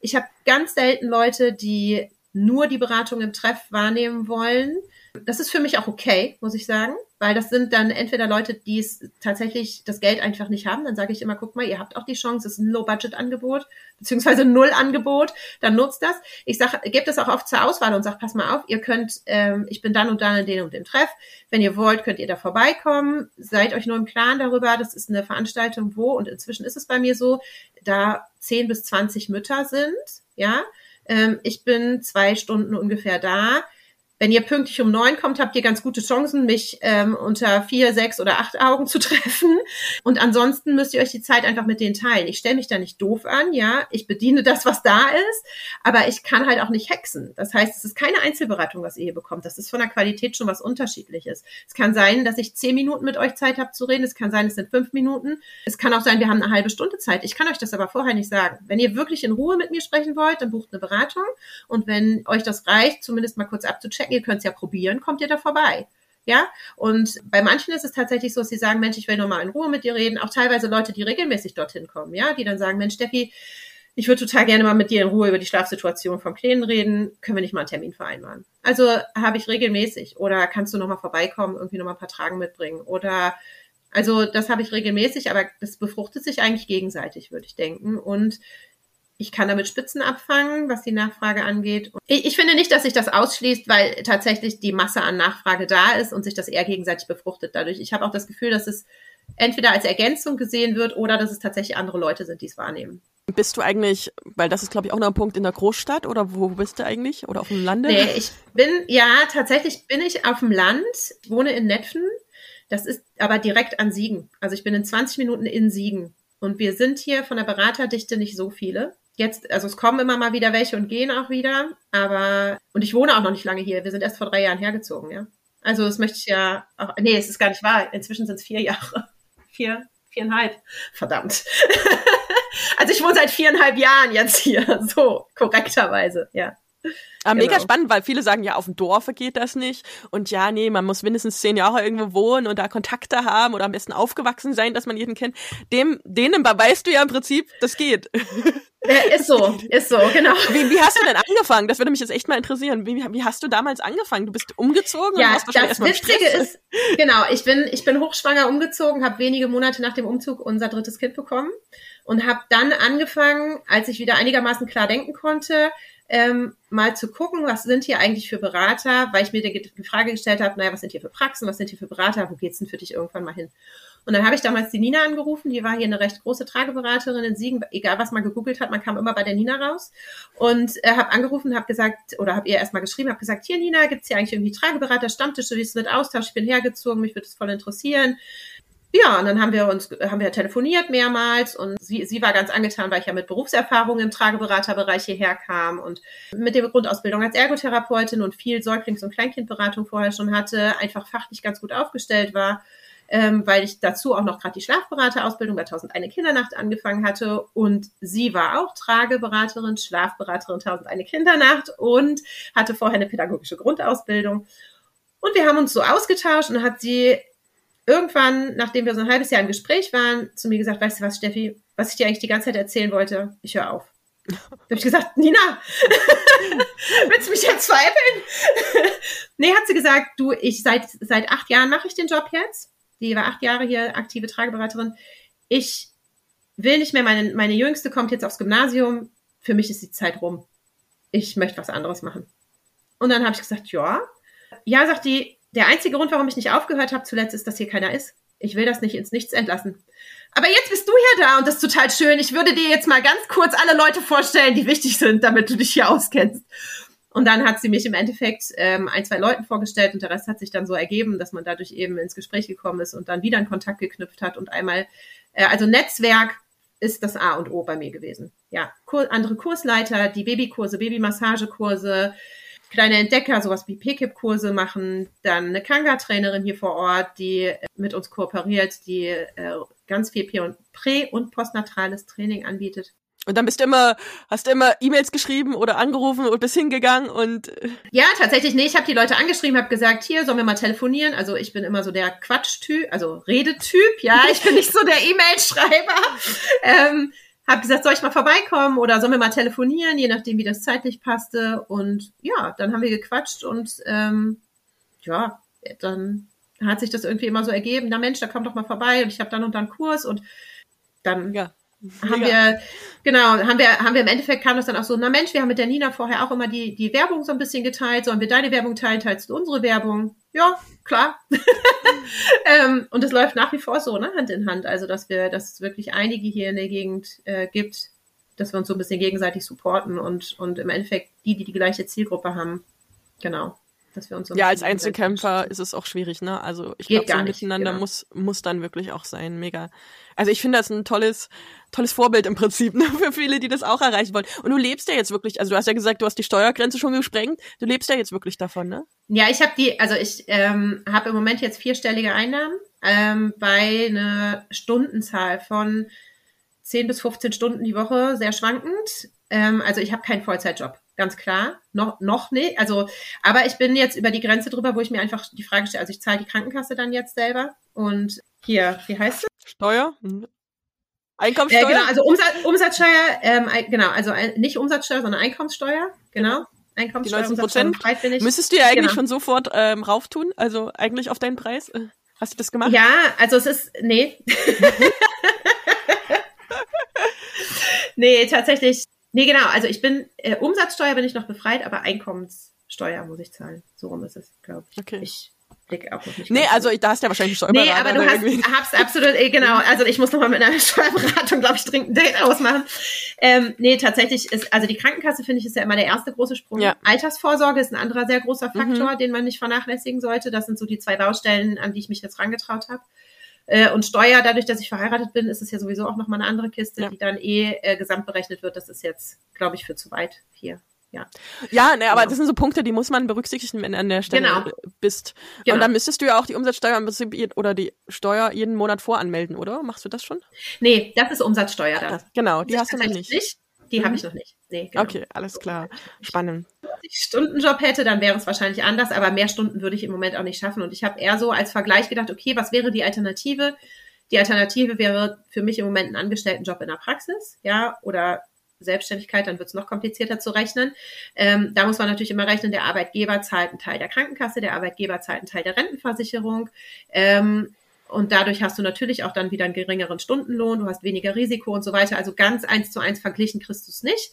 Ich habe ganz selten Leute, die nur die Beratung im Treff wahrnehmen wollen das ist für mich auch okay, muss ich sagen, weil das sind dann entweder Leute, die es tatsächlich das Geld einfach nicht haben. Dann sage ich immer, guck mal, ihr habt auch die Chance, es ist ein Low-Budget-Angebot, beziehungsweise Null-Angebot, dann nutzt das. Ich sage, gebt das auch oft zur Auswahl und sag, pass mal auf, ihr könnt, ähm, ich bin dann und dann in den und dem Treff. Wenn ihr wollt, könnt ihr da vorbeikommen. Seid euch nur im Klaren darüber, das ist eine Veranstaltung, wo, und inzwischen ist es bei mir so, da 10 bis 20 Mütter sind, ja. Ähm, ich bin zwei Stunden ungefähr da wenn ihr pünktlich um neun kommt, habt ihr ganz gute Chancen, mich ähm, unter vier, sechs oder acht Augen zu *laughs* treffen. Und ansonsten müsst ihr euch die Zeit einfach mit denen teilen. Ich stelle mich da nicht doof an, ja. Ich bediene das, was da ist, aber ich kann halt auch nicht hexen. Das heißt, es ist keine Einzelberatung, was ihr hier bekommt. Das ist von der Qualität schon was Unterschiedliches. Es kann sein, dass ich zehn Minuten mit euch Zeit habe zu reden. Es kann sein, es sind fünf Minuten. Es kann auch sein, wir haben eine halbe Stunde Zeit. Ich kann euch das aber vorher nicht sagen. Wenn ihr wirklich in Ruhe mit mir sprechen wollt, dann bucht eine Beratung. Und wenn euch das reicht, zumindest mal kurz abzuchecken, checken, ihr könnt es ja probieren, kommt ihr da vorbei. Ja, und bei manchen ist es tatsächlich so, dass sie sagen, Mensch, ich will nur mal in Ruhe mit dir reden. Auch teilweise Leute, die regelmäßig dorthin kommen, ja, die dann sagen, Mensch, Steffi, ich würde total gerne mal mit dir in Ruhe über die Schlafsituation vom Kleinen reden. Können wir nicht mal einen Termin vereinbaren? Also habe ich regelmäßig. Oder kannst du noch mal vorbeikommen, irgendwie noch mal ein paar Tragen mitbringen? Oder also das habe ich regelmäßig, aber das befruchtet sich eigentlich gegenseitig, würde ich denken. Und ich kann damit Spitzen abfangen, was die Nachfrage angeht. Ich, ich, finde nicht, dass sich das ausschließt, weil tatsächlich die Masse an Nachfrage da ist und sich das eher gegenseitig befruchtet dadurch. Ich habe auch das Gefühl, dass es entweder als Ergänzung gesehen wird oder dass es tatsächlich andere Leute sind, die es wahrnehmen. Bist du eigentlich, weil das ist glaube ich auch noch ein Punkt in der Großstadt oder wo bist du eigentlich oder auf dem Lande? Nee, ich bin, ja, tatsächlich bin ich auf dem Land, wohne in Netfen. Das ist aber direkt an Siegen. Also ich bin in 20 Minuten in Siegen. Und wir sind hier von der Beraterdichte nicht so viele. Jetzt, also es kommen immer mal wieder welche und gehen auch wieder, aber und ich wohne auch noch nicht lange hier. Wir sind erst vor drei Jahren hergezogen, ja. Also das möchte ich ja auch. Nee, es ist gar nicht wahr. Inzwischen sind es vier Jahre. *laughs* Vier, viereinhalb. Verdammt. *laughs* also ich wohne seit viereinhalb Jahren jetzt hier, *laughs* so korrekterweise, ja. Aber genau. mega spannend, weil viele sagen, ja, auf dem Dorf geht das nicht. Und ja, nee, man muss mindestens zehn Jahre irgendwo wohnen und da Kontakte haben oder am besten aufgewachsen sein, dass man jeden kennt. Dem, denen weißt du ja im Prinzip, das geht. Ja, ist so, ist so, genau. Wie, wie hast du denn angefangen? Das würde mich jetzt echt mal interessieren. Wie, wie hast du damals angefangen? Du bist umgezogen? Ja, das Witzige ist, genau, ich bin, ich bin hochschwanger umgezogen, habe wenige Monate nach dem Umzug unser drittes Kind bekommen und habe dann angefangen, als ich wieder einigermaßen klar denken konnte, ähm, mal zu gucken, was sind hier eigentlich für Berater, weil ich mir die, die Frage gestellt habe, naja, was sind hier für Praxen, was sind hier für Berater, wo geht's denn für dich irgendwann mal hin? Und dann habe ich damals die Nina angerufen, die war hier eine recht große Trageberaterin in Siegen, egal was man gegoogelt hat, man kam immer bei der Nina raus. Und äh, habe angerufen, habe gesagt, oder habe ihr erstmal geschrieben, habe gesagt, hier Nina, gibt's hier eigentlich irgendwie Trageberater, Stammtische, wie es wird Austausch, ich bin hergezogen, mich würde es voll interessieren. Ja, und dann haben wir uns, haben wir telefoniert mehrmals und sie, sie war ganz angetan, weil ich ja mit Berufserfahrung im Trageberaterbereich hierher kam und mit der Grundausbildung als Ergotherapeutin und viel Säuglings- und Kleinkindberatung vorher schon hatte, einfach fachlich ganz gut aufgestellt war, ähm, weil ich dazu auch noch gerade die Schlafberaterausbildung bei 1001 Kindernacht angefangen hatte und sie war auch Trageberaterin, Schlafberaterin 1001 Kindernacht und hatte vorher eine pädagogische Grundausbildung. Und wir haben uns so ausgetauscht und hat sie irgendwann, nachdem wir so ein halbes Jahr im Gespräch waren, zu mir gesagt, weißt du was, Steffi, was ich dir eigentlich die ganze Zeit erzählen wollte, ich höre auf. Da habe ich gesagt, Nina, *laughs* willst du mich jetzt veräppeln? *laughs* nee, hat sie gesagt, du, ich seit seit acht Jahren mache ich den Job jetzt. Die war acht Jahre hier aktive Trageberaterin. Ich will nicht mehr, meine, meine Jüngste kommt jetzt aufs Gymnasium. Für mich ist die Zeit rum. Ich möchte was anderes machen. Und dann habe ich gesagt, ja. Ja, sagt die, der einzige Grund, warum ich nicht aufgehört habe zuletzt, ist, dass hier keiner ist. Ich will das nicht ins Nichts entlassen. Aber jetzt bist du ja da und das ist total schön. Ich würde dir jetzt mal ganz kurz alle Leute vorstellen, die wichtig sind, damit du dich hier auskennst. Und dann hat sie mich im Endeffekt ähm, ein, zwei Leuten vorgestellt und der Rest hat sich dann so ergeben, dass man dadurch eben ins Gespräch gekommen ist und dann wieder einen Kontakt geknüpft hat und einmal, äh, also Netzwerk ist das A und O bei mir gewesen. Ja, Kur andere Kursleiter, die Babykurse, Babymassagekurse, kleine Entdecker, sowas wie PKIP-Kurse machen, dann eine Kanga-Trainerin hier vor Ort, die äh, mit uns kooperiert, die äh, ganz viel prä- und postnatrales Training anbietet. Und dann bist du immer, hast du immer E-Mails geschrieben oder angerufen und bist hingegangen und äh, ja, tatsächlich nee, ich habe die Leute angeschrieben, habe gesagt, hier sollen wir mal telefonieren. Also ich bin immer so der Quatschtyp, also Redetyp, ja, *laughs* ich bin nicht so der E-Mail-Schreiber. ähm, habe gesagt, soll ich mal vorbeikommen oder sollen wir mal telefonieren, je nachdem, wie das zeitlich passte. Und ja, dann haben wir gequatscht und ähm, ja, dann hat sich das irgendwie immer so ergeben. Na Mensch, da komm doch mal vorbei und ich habe dann und dann Kurs und dann ja. Haben wir, genau, haben wir, haben wir im Endeffekt kam das dann auch so, na Mensch, wir haben mit der Nina vorher auch immer die, die Werbung so ein bisschen geteilt, sollen wir deine Werbung teilen, teilst du unsere Werbung? Ja, klar. *laughs* ähm, und es läuft nach wie vor so, ne, Hand in Hand. Also, dass wir, dass es wirklich einige hier in der Gegend äh, gibt, dass wir uns so ein bisschen gegenseitig supporten und, und im Endeffekt die, die die gleiche Zielgruppe haben. Genau. Dass wir uns ja, als Einzelkämpfer ist es auch schwierig, ne? Also ich glaube, so miteinander genau. muss, muss dann wirklich auch sein. Mega. Also ich finde das ein tolles, tolles Vorbild im Prinzip, ne? Für viele, die das auch erreichen wollen. Und du lebst ja jetzt wirklich, also du hast ja gesagt, du hast die Steuergrenze schon gesprengt. Du lebst ja jetzt wirklich davon, ne? Ja, ich habe die, also ich ähm, habe im Moment jetzt vierstellige Einnahmen ähm, bei einer Stundenzahl von 10 bis 15 Stunden die Woche, sehr schwankend. Ähm, also ich habe keinen Vollzeitjob, ganz klar. Noch, noch nicht. Also, aber ich bin jetzt über die Grenze drüber, wo ich mir einfach die Frage stelle, also ich zahle die Krankenkasse dann jetzt selber. Und hier, wie heißt es? Steuer? Mhm. Einkommenssteuer? Äh, genau, also Umsatz, Umsatzsteuer, ähm, genau, also nicht Umsatzsteuer, sondern Einkommenssteuer, genau. Einkommenssteuer. Die 19 Prozent. Müsstest du ja eigentlich genau. schon sofort ähm, rauftun, also eigentlich auf deinen Preis. Äh, hast du das gemacht? Ja, also es ist, nee. *laughs* *laughs* nee, tatsächlich. Nee, genau. Also ich bin, äh, Umsatzsteuer bin ich noch befreit, aber Einkommenssteuer muss ich zahlen. So rum ist es, glaube ich. Okay. Ich Blick auch noch nicht. Nee, also da hast du ja wahrscheinlich Steuerberater. Nee, aber du hast, hast absolut, eh, genau. *laughs* Also ich muss nochmal mit einer *laughs* Steuerberatung, glaube ich, dringend ein Date ausmachen. Ähm, nee, tatsächlich ist, also die Krankenkasse, finde ich, ist ja immer der erste große Sprung. Ja. Altersvorsorge ist ein anderer sehr großer Faktor, mhm. den man nicht vernachlässigen sollte. Das sind so die zwei Baustellen, an die ich mich jetzt rangetraut habe. Äh, und Steuer, dadurch, dass ich verheiratet bin, ist es ja sowieso auch nochmal eine andere Kiste, ja. die dann eh äh, gesamt berechnet wird. Das ist jetzt, glaube ich, für zu weit hier. Ja, ja ne, aber genau. das sind so Punkte, die muss man berücksichtigen, wenn du an der Stelle genau. bist. Genau. Und dann müsstest du ja auch die Umsatzsteuer im Prinzip oder die Steuer jeden Monat voranmelden, oder? Machst du das schon? Nee, das ist Umsatzsteuer dann. Genau, die hast du noch nicht. nicht. Die mhm. habe ich noch nicht. Nee, genau. Okay, alles klar. Spannend. Wenn ich Stundenjob hätte, dann wäre es wahrscheinlich anders, aber mehr Stunden würde ich im Moment auch nicht schaffen. Und ich habe eher so als Vergleich gedacht, okay, was wäre die Alternative? Die Alternative wäre für mich im Moment ein Angestelltenjob in der Praxis, ja, oder Selbstständigkeit, dann wird es noch komplizierter zu rechnen. Ähm, da muss man natürlich immer rechnen, der Arbeitgeber zahlt einen Teil der Krankenkasse, der Arbeitgeber zahlt einen Teil der Rentenversicherung. Ähm, und dadurch hast du natürlich auch dann wieder einen geringeren Stundenlohn, du hast weniger Risiko und so weiter. Also ganz eins zu eins verglichen kriegst du es nicht.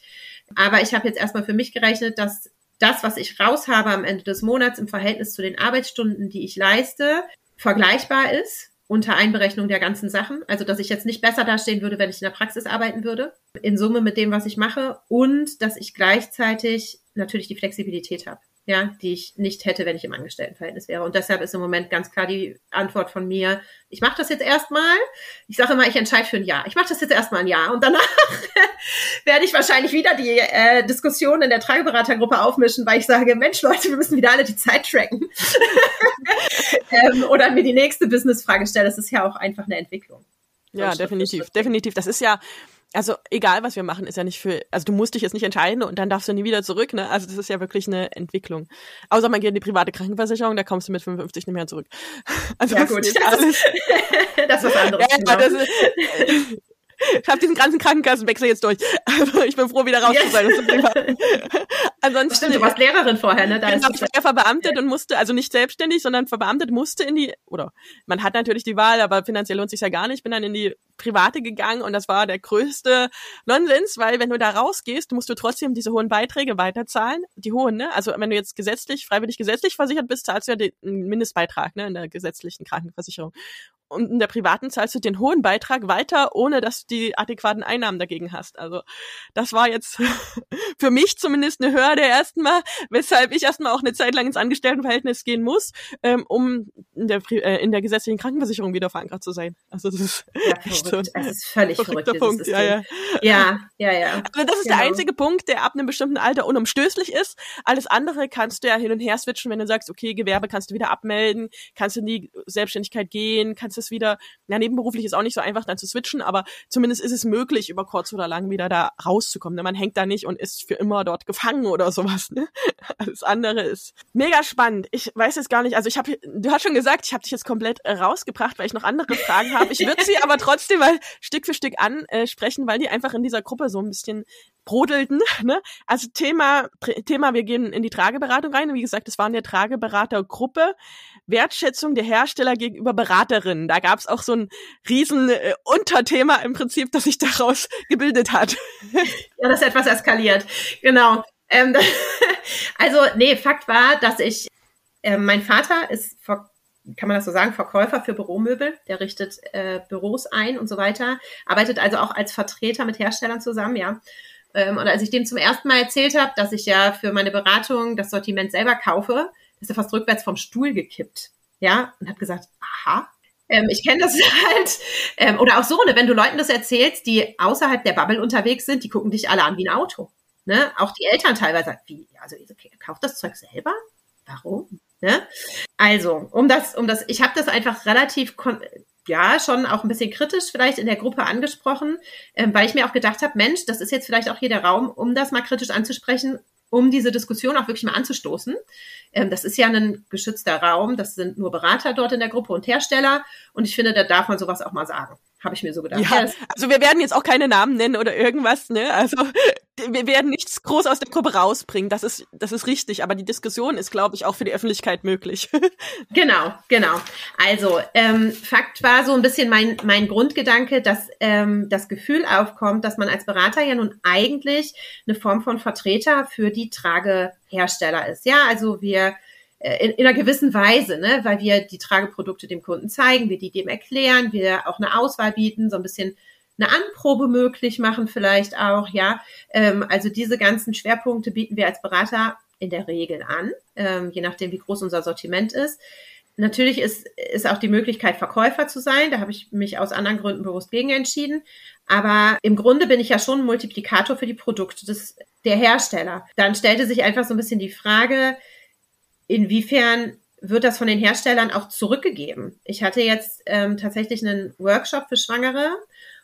Aber ich habe jetzt erstmal für mich gerechnet, dass das, was ich raus habe am Ende des Monats im Verhältnis zu den Arbeitsstunden, die ich leiste, vergleichbar ist unter Einberechnung der ganzen Sachen. Also, dass ich jetzt nicht besser dastehen würde, wenn ich in der Praxis arbeiten würde, in Summe mit dem, was ich mache und dass ich gleichzeitig natürlich die Flexibilität habe ja, die ich nicht hätte, wenn ich im Angestelltenverhältnis wäre. Und deshalb ist im Moment ganz klar die Antwort von mir, ich mache das jetzt erstmal. Ich sage immer, ich entscheide für ein Jahr. Ich mache das jetzt erstmal ein Jahr und danach *laughs* werde ich wahrscheinlich wieder die äh, Diskussion in der Trageberatergruppe aufmischen, weil ich sage, Mensch Leute, wir müssen wieder alle die Zeit tracken. *laughs* ähm, oder mir die nächste Businessfrage stellen. Das ist ja auch einfach eine Entwicklung. Ja, definitiv, definitiv. Das ist ja, also egal was wir machen, ist ja nicht für, also du musst dich jetzt nicht entscheiden und dann darfst du nie wieder zurück, ne? Also das ist ja wirklich eine Entwicklung. Außer man geht in die private Krankenversicherung, da kommst du mit 55 nicht mehr zurück. *laughs* Also ja gut, das, alles. Ist, *laughs* das ist was anderes. *laughs* Ja, genau. das ist, ich habe diesen ganzen Krankenkassenwechsel jetzt durch. Also ich bin froh, wieder raus zu sein. *laughs* Ansonsten, Stimmt, du warst Lehrerin vorher, ne? Da genau, ich war ja verbeamtet und musste, also nicht selbstständig, sondern verbeamtet musste in die, oder man hat natürlich die Wahl, aber finanziell lohnt sich ja gar nicht. Bin dann in die private gegangen und das war der größte Nonsens, weil wenn du da rausgehst, musst du trotzdem diese hohen Beiträge weiterzahlen. Die hohen, ne? Also wenn du jetzt gesetzlich, freiwillig gesetzlich versichert bist, zahlst du ja den Mindestbeitrag, ne, in der gesetzlichen Krankenversicherung und in der privaten zahlst du den hohen Beitrag weiter, ohne dass du die adäquaten Einnahmen dagegen hast. Also das war jetzt *laughs* für mich zumindest eine Hürde erstmal, weshalb ich erstmal auch eine Zeit lang ins Angestelltenverhältnis gehen muss, ähm, um in der, äh, in der gesetzlichen Krankenversicherung wieder verankert zu sein. Also das ist ja, *laughs* echt so das ist völlig verrückt. Punkt. Ja, ja. ja, ja, ja. Also das ist genau. der einzige Punkt, der ab einem bestimmten Alter unumstößlich ist. Alles andere kannst du ja hin und her switchen, wenn du sagst, okay, Gewerbe kannst du wieder abmelden, kannst du in die Selbstständigkeit gehen, kannst du es wieder, na, nebenberuflich ist auch nicht so einfach dann zu switchen, aber zumindest ist es möglich, über kurz oder lang wieder da rauszukommen. Ne? Man hängt da nicht und ist für immer dort gefangen oder sowas. Ne? *laughs* Alles andere ist mega spannend. Ich weiß jetzt gar nicht, also ich habe, du hast schon gesagt, ich habe dich jetzt komplett rausgebracht, weil ich noch andere Fragen habe. Ich würde sie *laughs* aber trotzdem mal Stück für Stück ansprechen, weil die einfach in dieser Gruppe so ein bisschen brodelten. *laughs* Ne? Also Thema, Thema, wir gehen in die Trageberatung rein. Wie gesagt, es war eine Trageberatergruppe. Wertschätzung der Hersteller gegenüber Beraterinnen. Da gab es auch so ein riesen äh, Unterthema im Prinzip, das sich daraus *laughs* gebildet hat. *laughs* Ja, das ist etwas eskaliert. Genau. Ähm, also, nee, Fakt war, dass ich, äh, mein Vater ist, kann man das so sagen, Verkäufer für Büromöbel. Der richtet äh, Büros ein und so weiter. Arbeitet also auch als Vertreter mit Herstellern zusammen, ja. Ähm, und als ich dem zum ersten Mal erzählt habe, dass ich ja für meine Beratung das Sortiment selber kaufe, ist er fast rückwärts vom Stuhl gekippt. Ja, und hat gesagt, aha, ähm, ich kenne das *laughs* halt. Ähm, oder auch so, ne, wenn du Leuten das erzählst, die außerhalb der Bubble unterwegs sind, die gucken dich alle an wie ein Auto. Ne? Auch die Eltern teilweise wie, also okay, kauft das Zeug selber? Warum? Ne? Also, um das, um das, ich habe das einfach relativ ja, schon auch ein bisschen kritisch vielleicht in der Gruppe angesprochen, ähm, weil ich mir auch gedacht habe, Mensch, das ist jetzt vielleicht auch hier der Raum, um das mal kritisch anzusprechen, um diese Diskussion auch wirklich mal anzustoßen. Ähm, das ist ja ein geschützter Raum, das sind nur Berater dort in der Gruppe und Hersteller und ich finde, da darf man sowas auch mal sagen habe ich mir so gedacht. Ja, also wir werden jetzt auch keine Namen nennen oder irgendwas, ne? Also wir werden nichts groß aus der Gruppe rausbringen. Das ist, das ist richtig. Aber die Diskussion ist, glaube ich, auch für die Öffentlichkeit möglich. *laughs* genau, genau. Also ähm, Fakt war so ein bisschen mein mein Grundgedanke, dass ähm, das Gefühl aufkommt, dass man als Berater ja nun eigentlich eine Form von Vertreter für die Tragehersteller ist. Ja, also wir in, in einer gewissen Weise, ne, weil wir die Trageprodukte dem Kunden zeigen, wir die dem erklären, wir auch eine Auswahl bieten, so ein bisschen eine Anprobe möglich machen vielleicht auch, ja. Ähm, also diese ganzen Schwerpunkte bieten wir als Berater in der Regel an, ähm, je nachdem, wie groß unser Sortiment ist. Natürlich ist, ist auch die Möglichkeit, Verkäufer zu sein. Da habe ich mich aus anderen Gründen bewusst gegen entschieden. Aber im Grunde bin ich ja schon ein Multiplikator für die Produkte des, der Hersteller. Dann stellte sich einfach so ein bisschen die Frage, inwiefern wird das von den Herstellern auch zurückgegeben? Ich hatte jetzt ähm, tatsächlich einen Workshop für Schwangere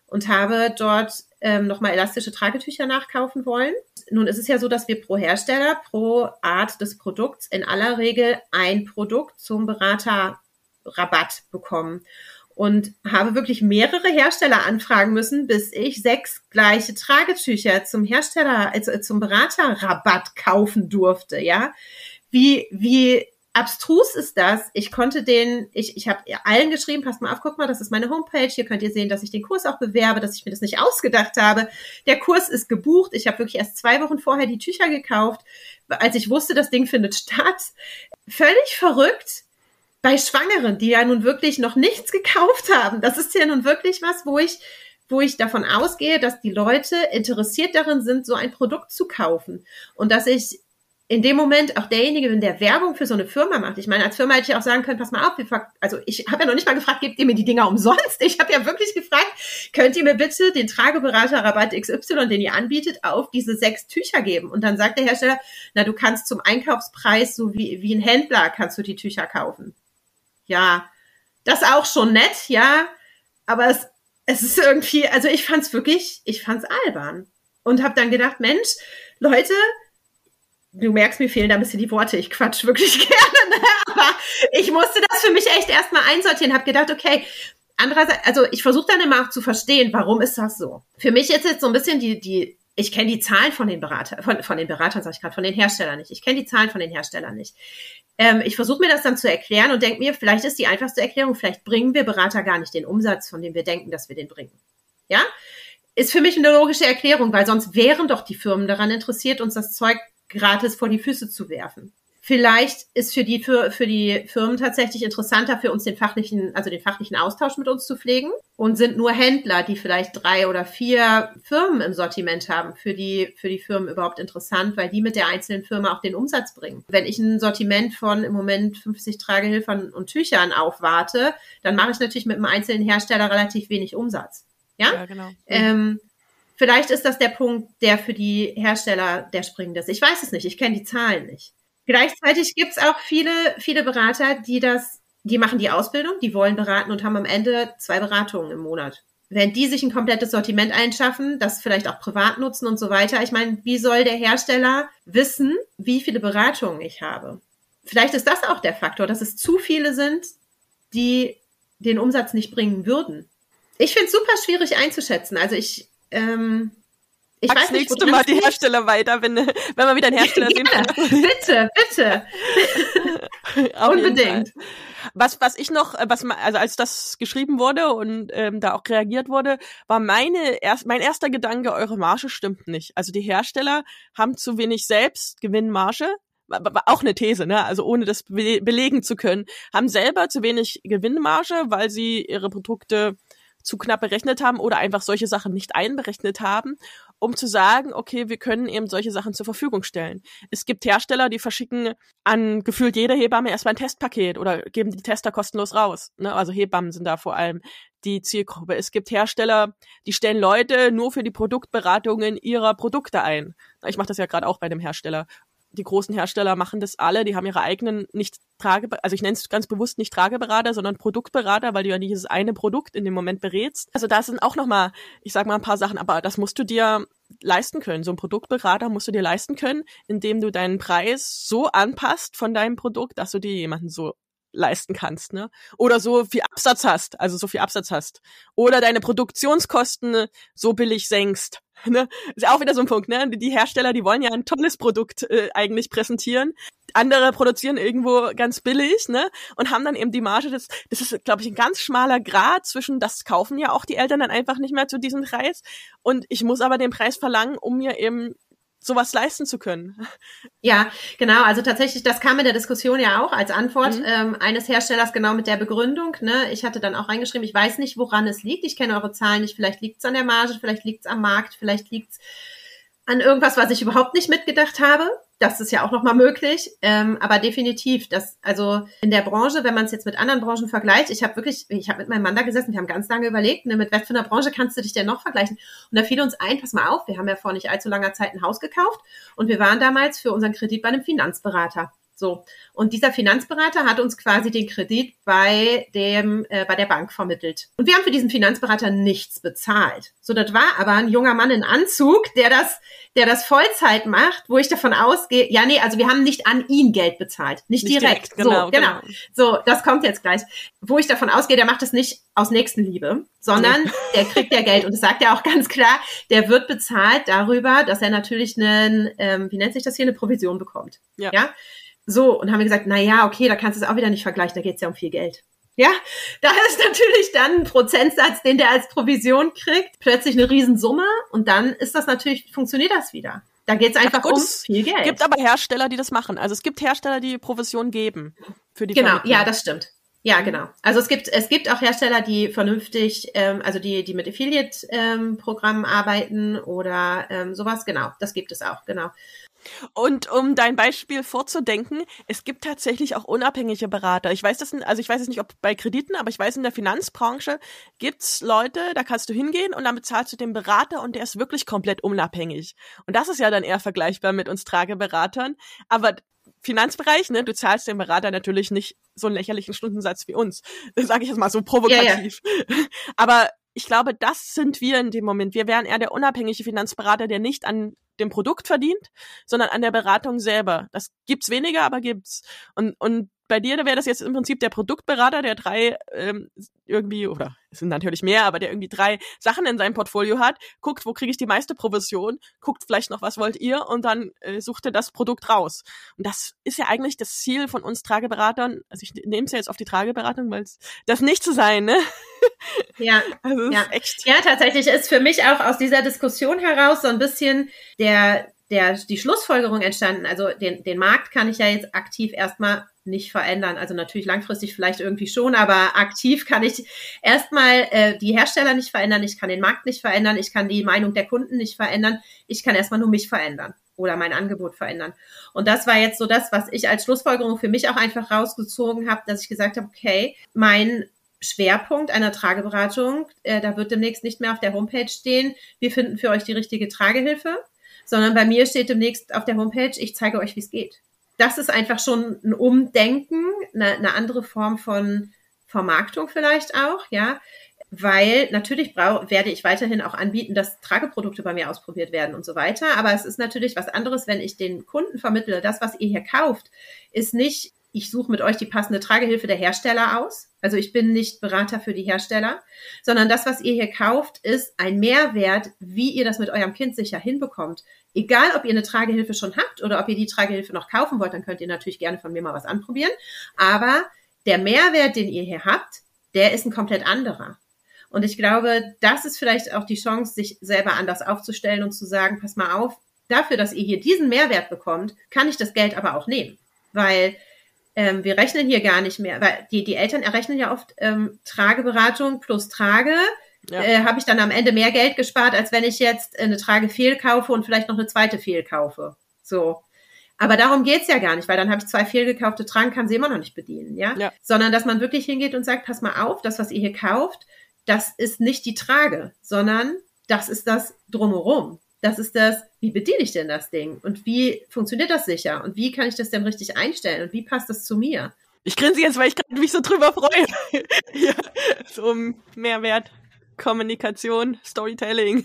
und habe dort ähm, nochmal elastische Tragetücher nachkaufen wollen. Nun ist es ja so, dass wir pro Hersteller, pro Art des Produkts in aller Regel ein Produkt zum Beraterrabatt bekommen und habe wirklich mehrere Hersteller anfragen müssen, bis ich sechs gleiche Tragetücher zum Hersteller, also zum Beraterrabatt kaufen durfte, ja. Wie, wie abstrus ist das. Ich konnte den, ich, ich habe allen geschrieben, passt mal auf, guck mal, das ist meine Homepage. Hier könnt ihr sehen, dass ich den Kurs auch bewerbe, dass ich mir das nicht ausgedacht habe. Der Kurs ist gebucht. Ich habe wirklich erst zwei Wochen vorher die Tücher gekauft, als ich wusste, das Ding findet statt. Völlig verrückt bei Schwangeren, die ja nun wirklich noch nichts gekauft haben. Das ist ja nun wirklich was, wo ich wo ich davon ausgehe, dass die Leute interessiert darin sind, so ein Produkt zu kaufen und dass ich in dem Moment auch derjenige, wenn der Werbung für so eine Firma macht. Ich meine, als Firma hätte ich auch sagen können, pass mal auf, also ich habe ja noch nicht mal gefragt, gebt ihr mir die Dinger umsonst? Ich habe ja wirklich gefragt, könnt ihr mir bitte den Trageberater Rabatt XY, den ihr anbietet, auf diese sechs Tücher geben? Und dann sagt der Hersteller, na, du kannst zum Einkaufspreis, so wie, wie ein Händler, kannst du die Tücher kaufen. Ja, das auch schon nett, ja, aber es, es ist irgendwie, also ich fand's wirklich, ich fand's albern. Und habe dann gedacht, Mensch, Leute, du merkst, mir fehlen da ein bisschen die Worte. Ich quatsch wirklich *laughs* gerne, ne? aber ich musste das für mich echt erstmal einsortieren, habe gedacht, okay, andererseits, also ich versuche dann immer auch zu verstehen, warum ist das so? Für mich ist jetzt so ein bisschen die, die, ich kenne die Zahlen von den Beratern, von, von den Beratern, sag ich gerade, von den Herstellern nicht. Ich kenne die Zahlen von den Herstellern nicht. Ähm, ich versuche mir das dann zu erklären und denke mir, vielleicht ist die einfachste Erklärung, vielleicht bringen wir Berater gar nicht den Umsatz, von dem wir denken, dass wir den bringen. Ja? Ist für mich eine logische Erklärung, weil sonst wären doch die Firmen daran interessiert, uns das Zeug gratis vor die Füße zu werfen. Vielleicht ist für die, für, für die Firmen tatsächlich interessanter, für uns den fachlichen, also den fachlichen Austausch mit uns zu pflegen und sind nur Händler, die vielleicht drei oder vier Firmen im Sortiment haben, für die, für die Firmen überhaupt interessant, weil die mit der einzelnen Firma auch den Umsatz bringen. Wenn ich ein Sortiment von im Moment 50 Tragehilfern und Tüchern aufwarte, dann mache ich natürlich mit einem einzelnen Hersteller relativ wenig Umsatz. Ja, ja genau. Ähm, Vielleicht ist das der Punkt, der für die Hersteller der springende ist. Ich weiß es nicht, ich kenne die Zahlen nicht. Gleichzeitig gibt es auch viele, viele Berater, die das, die machen die Ausbildung, die wollen beraten und haben am Ende zwei Beratungen im Monat. Wenn die sich ein komplettes Sortiment einschaffen, das vielleicht auch privat nutzen und so weiter, ich meine, wie soll der Hersteller wissen, wie viele Beratungen ich habe? Vielleicht ist das auch der Faktor, dass es zu viele sind, die den Umsatz nicht bringen würden. Ich finde es super schwierig einzuschätzen. Also ich ähm, ich Pack's weiß nicht, nächste Mal die Hersteller weiter, wenn, wenn man wieder einen Hersteller sehen kann. bitte, bitte. *laughs* Unbedingt. Was, was ich noch, was also als das geschrieben wurde und ähm, da auch reagiert wurde, war meine erst, mein erster Gedanke, eure Marge stimmt nicht. Also die Hersteller haben zu wenig Selbstgewinnmarge, auch eine These, ne? Also ohne das belegen zu können, haben selber zu wenig Gewinnmarge, weil sie ihre Produkte zu knapp berechnet haben oder einfach solche Sachen nicht einberechnet haben, um zu sagen, okay, wir können eben solche Sachen zur Verfügung stellen. Es gibt Hersteller, die verschicken an gefühlt jede Hebamme erstmal ein Testpaket oder geben die Tester kostenlos raus. Ne? Also Hebammen sind da vor allem die Zielgruppe. Es gibt Hersteller, die stellen Leute nur für die Produktberatungen ihrer Produkte ein. Ich mache das ja gerade auch bei dem Hersteller die großen Hersteller machen das alle, die haben ihre eigenen nicht Trage, also ich nenne es ganz bewusst nicht Trageberater, sondern Produktberater, weil du ja nicht dieses eine Produkt in dem Moment berätst. Also da sind auch nochmal, ich sag mal ein paar Sachen, aber das musst du dir leisten können. So ein Produktberater musst du dir leisten können, indem du deinen Preis so anpasst von deinem Produkt, dass du dir jemanden so leisten kannst, ne? Oder so viel Absatz hast, also so viel Absatz hast. Oder deine Produktionskosten so billig senkst. *laughs* Ne? Ist ja auch wieder so ein Punkt, ne? Die Hersteller, die wollen ja ein tolles Produkt äh, eigentlich präsentieren. Andere produzieren irgendwo ganz billig, ne? Und haben dann eben die Marge. Das, das ist, glaube ich, ein ganz schmaler Grad zwischen, das kaufen ja auch die Eltern dann einfach nicht mehr zu diesem Preis. Und ich muss aber den Preis verlangen, um mir eben sowas leisten zu können. Ja, genau. Also tatsächlich, das kam in der Diskussion ja auch als Antwort mhm. ähm, eines Herstellers genau mit der Begründung. Ne? Ich hatte dann auch reingeschrieben, ich weiß nicht, woran es liegt. Ich kenne eure Zahlen nicht. Vielleicht liegt es an der Marge, vielleicht liegt es am Markt, vielleicht liegt es an irgendwas, was ich überhaupt nicht mitgedacht habe. Das ist ja auch nochmal möglich. Ähm, aber definitiv, dass, also in der Branche, wenn man es jetzt mit anderen Branchen vergleicht, ich habe wirklich, ich habe mit meinem Mann da gesessen, wir haben ganz lange überlegt, ne, mit was für einer Branche kannst du dich denn noch vergleichen? Und da fiel uns ein, pass mal auf, wir haben ja vor nicht allzu langer Zeit ein Haus gekauft und wir waren damals für unseren Kredit bei einem Finanzberater. So. Und dieser Finanzberater hat uns quasi den Kredit bei dem, äh, bei der Bank vermittelt. Und wir haben für diesen Finanzberater nichts bezahlt. So, das war aber ein junger Mann in Anzug, der das, der das Vollzeit macht, wo ich davon ausgehe, ja, nee, also wir haben nicht an ihn Geld bezahlt. Nicht, nicht direkt. direkt. Genau, so, genau, genau. So, das kommt jetzt gleich. Wo ich davon ausgehe, der macht das nicht aus Nächstenliebe, sondern nee. der kriegt ja Geld. Und das sagt er auch ganz klar, der wird bezahlt darüber, dass er natürlich einen, ähm, wie nennt sich das hier, eine Provision bekommt. Ja. ja? So, und haben wir gesagt, na ja, okay, da kannst du es auch wieder nicht vergleichen, da geht es ja um viel Geld. Ja, *laughs* da ist natürlich dann ein Prozentsatz, den der als Provision kriegt, plötzlich eine Riesensumme und dann ist das natürlich, funktioniert das wieder. Da geht es einfach gut, um viel Geld. Es gibt aber Hersteller, die das machen. Also es gibt Hersteller, die Provision geben für die Genau, Vermittlung. ja, das stimmt. Ja, genau. Also es gibt es gibt auch Hersteller, die vernünftig, ähm, also die die mit Affiliate-Programmen ähm, arbeiten oder ähm, sowas. Genau, das gibt es auch. Genau. Und um dein Beispiel vorzudenken, es gibt tatsächlich auch unabhängige Berater. Ich weiß das, also ich weiß es nicht, ob bei Krediten, aber ich weiß in der Finanzbranche gibt's Leute, da kannst du hingehen und dann bezahlst du den Berater und der ist wirklich komplett unabhängig. Und das ist ja dann eher vergleichbar mit uns Trageberatern. Aber Finanzbereich, ne, du zahlst dem Berater natürlich nicht so einen lächerlichen Stundensatz wie uns. *laughs* Das sage ich jetzt mal so provokativ. Ja, ja. *laughs* Aber ich glaube, das sind wir in dem Moment. Wir wären eher der unabhängige Finanzberater, der nicht an dem Produkt verdient, sondern an der Beratung selber. Das gibt's weniger, aber gibt's. Und, und bei dir, da wäre das jetzt im Prinzip der Produktberater, der drei ähm, irgendwie, oder es sind natürlich mehr, aber der irgendwie drei Sachen in seinem Portfolio hat, guckt, wo kriege ich die meiste Provision, guckt vielleicht noch, was wollt ihr und dann äh, sucht er das Produkt raus. Und das ist ja eigentlich das Ziel von uns Trageberatern, also ich nehme es ja jetzt auf die Trageberatung, weil es das nicht zu sein, ne? *laughs* Ja, also ja. echt. Ja, tatsächlich ist für mich auch aus dieser Diskussion heraus so ein bisschen der der, die Schlussfolgerung entstanden, also den, den Markt kann ich ja jetzt aktiv erstmal nicht verändern. Also natürlich langfristig vielleicht irgendwie schon, aber aktiv kann ich erstmal äh, die Hersteller nicht verändern, ich kann den Markt nicht verändern, ich kann die Meinung der Kunden nicht verändern, ich kann erstmal nur mich verändern oder mein Angebot verändern. Und das war jetzt so das, was ich als Schlussfolgerung für mich auch einfach rausgezogen habe, dass ich gesagt habe, okay, mein Schwerpunkt einer Trageberatung, äh, da wird demnächst nicht mehr auf der Homepage stehen, wir finden für euch die richtige Tragehilfe, sondern bei mir steht demnächst auf der Homepage, ich zeige euch, wie es geht. Das ist einfach schon ein Umdenken, eine, eine andere Form von Vermarktung vielleicht auch, ja. Weil natürlich brau werde ich weiterhin auch anbieten, dass Trageprodukte bei mir ausprobiert werden und so weiter. Aber es ist natürlich was anderes, wenn ich den Kunden vermittle, das, was ihr hier kauft, ist nicht ich suche mit euch die passende Tragehilfe der Hersteller aus. Also ich bin nicht Berater für die Hersteller, sondern das, was ihr hier kauft, ist ein Mehrwert, wie ihr das mit eurem Kind sicher hinbekommt. Egal, ob ihr eine Tragehilfe schon habt oder ob ihr die Tragehilfe noch kaufen wollt, dann könnt ihr natürlich gerne von mir mal was anprobieren. Aber der Mehrwert, den ihr hier habt, der ist ein komplett anderer. Und ich glaube, das ist vielleicht auch die Chance, sich selber anders aufzustellen und zu sagen, pass mal auf, dafür, dass ihr hier diesen Mehrwert bekommt, kann ich das Geld aber auch nehmen. Weil ähm, wir rechnen hier gar nicht mehr, weil die, die Eltern errechnen ja oft ähm, Trageberatung plus Trage. Ja. Äh, habe ich dann am Ende mehr Geld gespart, als wenn ich jetzt eine Trage fehlkaufe und vielleicht noch eine zweite fehlkaufe. So. Aber darum geht's ja gar nicht, weil dann habe ich zwei fehlgekaufte Tragen, kann sie immer noch nicht bedienen, ja? ja? Sondern dass man wirklich hingeht und sagt, pass mal auf, das, was ihr hier kauft, das ist nicht die Trage, sondern das ist das drumherum das ist das, wie bediene ich denn das Ding? Und wie funktioniert das sicher? Und wie kann ich das denn richtig einstellen? Und wie passt das zu mir? Ich grinse jetzt, weil ich mich so drüber freue. *laughs* ja, so Mehrwert. Kommunikation, Storytelling,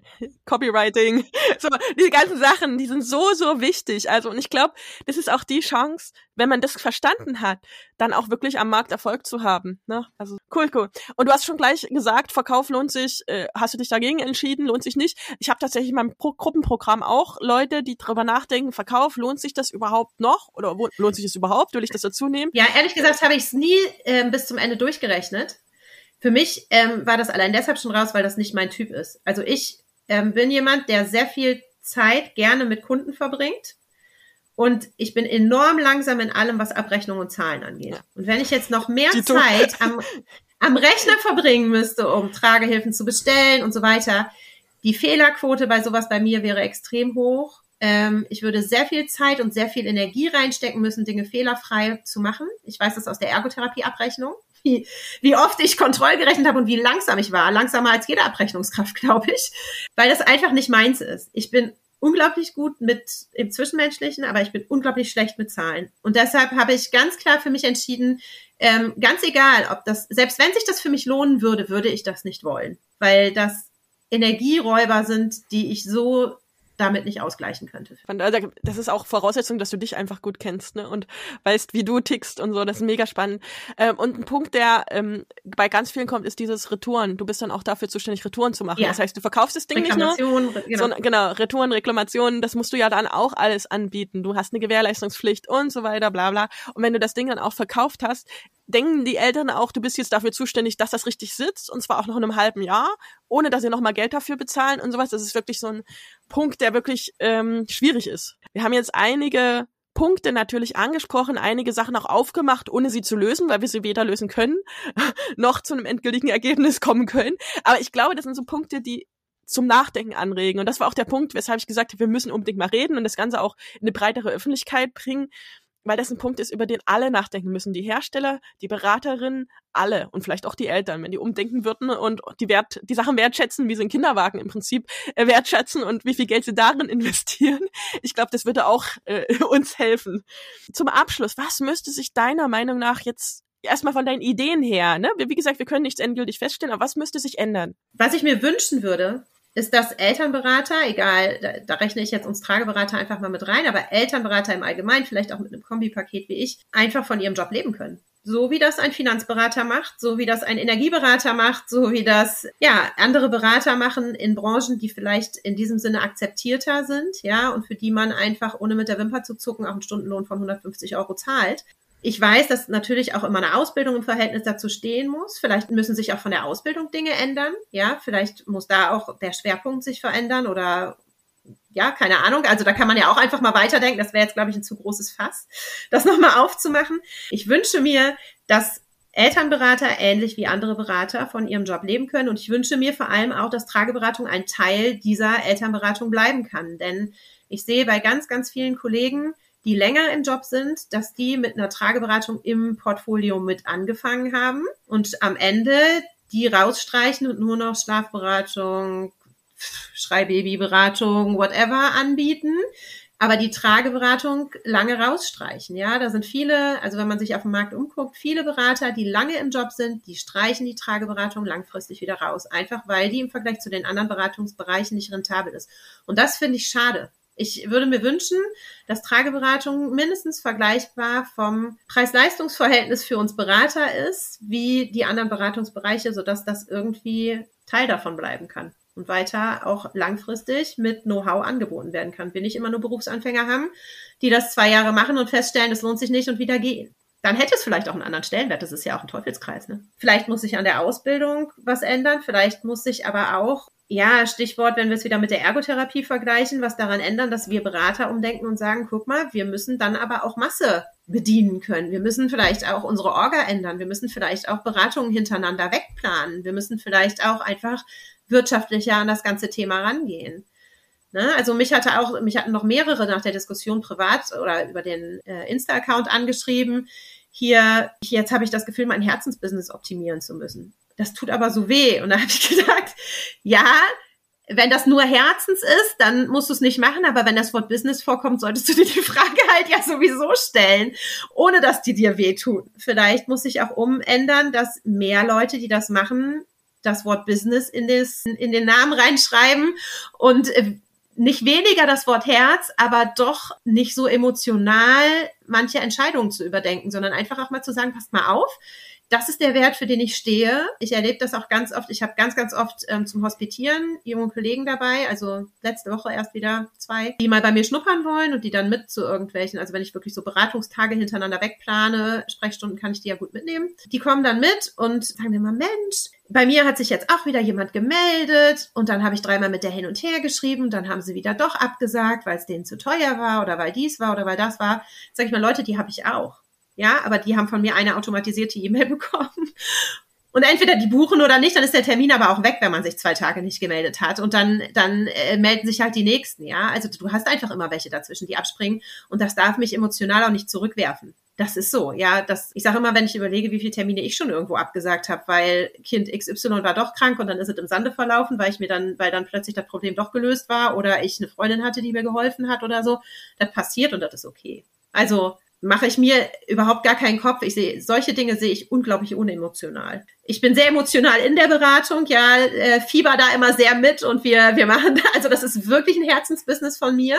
*laughs* Copywriting, so diese ganzen Sachen, die sind so so wichtig. Also und ich glaube, das ist auch die Chance, wenn man das verstanden hat, dann auch wirklich am Markt Erfolg zu haben. Ne? Also cool, cool. Und du hast schon gleich gesagt, Verkauf lohnt sich. Äh, hast du dich dagegen entschieden? Lohnt sich nicht? Ich habe tatsächlich in meinem Pro Gruppenprogramm auch Leute, die drüber nachdenken, Verkauf lohnt sich das überhaupt noch oder lohnt sich das überhaupt? Will ich das dazu nehmen? Ja, ehrlich gesagt habe ich es nie äh, bis zum Ende durchgerechnet. Für mich ähm, war das allein deshalb schon raus, weil das nicht mein Typ ist. Also ich ähm, bin jemand, der sehr viel Zeit gerne mit Kunden verbringt. Und ich bin enorm langsam in allem, was Abrechnung und Zahlen angeht. Und wenn ich jetzt noch mehr Zeit am, *laughs* am Rechner verbringen müsste, um Tragehilfen zu bestellen und so weiter, Die Fehlerquote bei sowas bei mir wäre extrem hoch. Ähm, ich würde sehr viel Zeit und sehr viel Energie reinstecken müssen, Dinge fehlerfrei zu machen. Ich weiß das aus der Ergotherapie-Abrechnung wie, wie oft ich Kontroll gerechnet habe und wie langsam ich war. Langsamer als jede Abrechnungskraft, *laughs* glaube ich. Weil das einfach nicht meins ist. Ich bin unglaublich gut mit im Zwischenmenschlichen, aber ich bin unglaublich schlecht mit Zahlen. Und deshalb habe ich ganz klar für mich entschieden, ähm, ganz egal, ob das, selbst wenn sich das für mich lohnen würde, würde ich das nicht wollen. Weil das Energieräuber sind, die ich so damit nicht ausgleichen könnte. Also, das ist auch Voraussetzung, dass du dich einfach gut kennst ne? und weißt, wie du tickst und so. Das ist mega spannend. Ähm, und ein Punkt, der ähm, bei ganz vielen kommt, ist dieses Retouren. Du bist dann auch dafür zuständig, Retouren zu machen. Ja. Das heißt, du verkaufst das Ding nicht nur, genau. sondern genau, Retouren, Reklamationen, das musst du ja dann auch alles anbieten. Du hast eine Gewährleistungspflicht und so weiter, bla bla. Und wenn du das Ding dann auch verkauft hast, denken die Eltern auch, du bist jetzt dafür zuständig, dass das richtig sitzt und zwar auch noch in einem halben Jahr, ohne dass sie nochmal Geld dafür bezahlen und sowas. Das ist wirklich so ein Punkt, der wirklich ähm, schwierig ist. Wir haben jetzt einige Punkte natürlich angesprochen, einige Sachen auch aufgemacht, ohne sie zu lösen, weil wir sie weder lösen können, *laughs* noch zu einem endgültigen Ergebnis kommen können. Aber ich glaube, das sind so Punkte, die zum Nachdenken anregen. Und das war auch der Punkt, weshalb ich gesagt habe, wir müssen unbedingt mal reden und das Ganze auch in eine breitere Öffentlichkeit bringen, weil das ein Punkt ist, über den alle nachdenken müssen. Die Hersteller, die Beraterinnen, alle und vielleicht auch die Eltern, wenn die umdenken würden und die Wert, die Sachen wertschätzen, wie sie einen Kinderwagen im Prinzip äh, wertschätzen und wie viel Geld sie darin *laughs* investieren. Ich glaube, das würde auch äh, uns helfen. Zum Abschluss, was müsste sich deiner Meinung nach jetzt erstmal von deinen Ideen her, ne? Wie gesagt, wir können nichts endgültig feststellen, aber was müsste sich ändern? Was ich mir wünschen würde, ist das Elternberater, egal, da, da rechne ich jetzt uns Trageberater einfach mal mit rein, aber Elternberater im Allgemeinen, vielleicht auch mit einem Kombipaket wie ich, einfach von ihrem Job leben können. So wie das ein Finanzberater macht, so wie das ein Energieberater macht, so wie das, ja, andere Berater machen in Branchen, die vielleicht in diesem Sinne akzeptierter sind, ja, und für die man einfach ohne mit der Wimper zu zucken auch einen Stundenlohn von 150 Euro zahlt. Ich weiß, dass natürlich auch immer eine Ausbildung im Verhältnis dazu stehen muss. Vielleicht müssen sich auch von der Ausbildung Dinge ändern. Ja, vielleicht muss da auch der Schwerpunkt sich verändern oder ja, keine Ahnung. Also da kann man ja auch einfach mal weiterdenken. Das wäre jetzt, glaube ich, ein zu großes Fass, das nochmal aufzumachen. Ich wünsche mir, dass Elternberater ähnlich wie andere Berater von ihrem Job leben können. Und ich wünsche mir vor allem auch, dass Trageberatung ein Teil dieser Elternberatung bleiben kann. Denn ich sehe bei ganz, ganz vielen Kollegen, die länger im Job sind, dass die mit einer Trageberatung im Portfolio mit angefangen haben und am Ende die rausstreichen und nur noch Schlafberatung, Schreibabyberatung, whatever anbieten, aber die Trageberatung lange rausstreichen. Ja, da sind viele, also wenn man sich auf dem Markt umguckt, viele Berater, die lange im Job sind, die streichen die Trageberatung langfristig wieder raus, einfach weil die im Vergleich zu den anderen Beratungsbereichen nicht rentabel ist. Und das finde ich schade. Ich würde mir wünschen, dass Trageberatung mindestens vergleichbar vom Preis-Leistungs-Verhältnis für uns Berater ist, wie die anderen Beratungsbereiche, sodass das irgendwie Teil davon bleiben kann und weiter auch langfristig mit Know-how angeboten werden kann. Wir nicht immer nur Berufsanfänger haben, die das zwei Jahre machen und feststellen, es lohnt sich nicht und wieder gehen. Dann hätte es vielleicht auch einen anderen Stellenwert. Das ist ja auch ein Teufelskreis. Ne? Vielleicht muss sich an der Ausbildung was ändern. Vielleicht muss sich aber auch ja, Stichwort, wenn wir es wieder mit der Ergotherapie vergleichen, was daran ändern, dass wir Berater umdenken und sagen, guck mal, wir müssen dann aber auch Masse bedienen können. Wir müssen vielleicht auch unsere Orga ändern. Wir müssen vielleicht auch Beratungen hintereinander wegplanen. Wir müssen vielleicht auch einfach wirtschaftlicher an das ganze Thema rangehen. Ne? Also mich hatte auch, mich hatten noch mehrere nach der Diskussion privat oder über den äh, Insta-Account angeschrieben. Hier, jetzt habe ich das Gefühl, mein Herzensbusiness optimieren zu müssen das tut aber so weh. Und da *laughs* habe ich gedacht, ja, wenn das nur Herzens ist, dann musst du es nicht machen, aber wenn das Wort Business vorkommt, solltest du dir die *laughs* Frage halt ja sowieso stellen, ohne dass die dir wehtun. Vielleicht muss sich auch umändern, dass mehr Leute, die das machen, das Wort Business in, des, in den Namen reinschreiben und äh, nicht weniger das Wort Herz, aber doch nicht so emotional manche Entscheidungen zu überdenken, sondern einfach auch mal zu sagen, passt mal auf, das ist der Wert, für den ich stehe. Ich erlebe das auch ganz oft. Ich habe ganz, ganz oft ähm, zum Hospitieren junge Kollegen dabei, also letzte Woche erst wieder zwei, die mal bei mir schnuppern wollen und die dann mit zu irgendwelchen, also wenn ich wirklich so Beratungstage hintereinander wegplane, Sprechstunden kann ich die ja gut mitnehmen. Die kommen dann mit und sagen immer, Mensch, bei mir hat sich jetzt auch wieder jemand gemeldet und dann habe ich dreimal mit der hin und her geschrieben, dann haben sie wieder doch abgesagt, weil es denen zu teuer war oder weil dies war oder weil das war. Sag ich mal, Leute, die habe ich auch. Ja, aber die haben von mir eine automatisierte E-Mail *laughs* bekommen. Und entweder die buchen oder nicht, dann ist der Termin aber auch weg, wenn man sich zwei Tage nicht gemeldet hat. Und dann, dann äh, melden sich halt die nächsten, ja. Also du hast einfach immer welche dazwischen, die abspringen. Und das darf mich emotional auch nicht zurückwerfen. Das ist so, ja. Das, ich sage immer, wenn ich überlege, wie viele Termine ich schon irgendwo abgesagt habe, weil Kind XY war doch krank und dann ist es im Sande verlaufen, weil ich mir dann, weil dann plötzlich das Problem doch gelöst war oder ich eine Freundin hatte, die mir geholfen hat oder so. Das passiert und das ist okay. Also mache ich mir überhaupt gar keinen Kopf. Ich sehe, solche Dinge sehe ich unglaublich unemotional. Ich bin sehr emotional in der Beratung, ja, äh, fieber da immer sehr mit und wir, wir machen, also das ist wirklich ein Herzensbusiness von mir.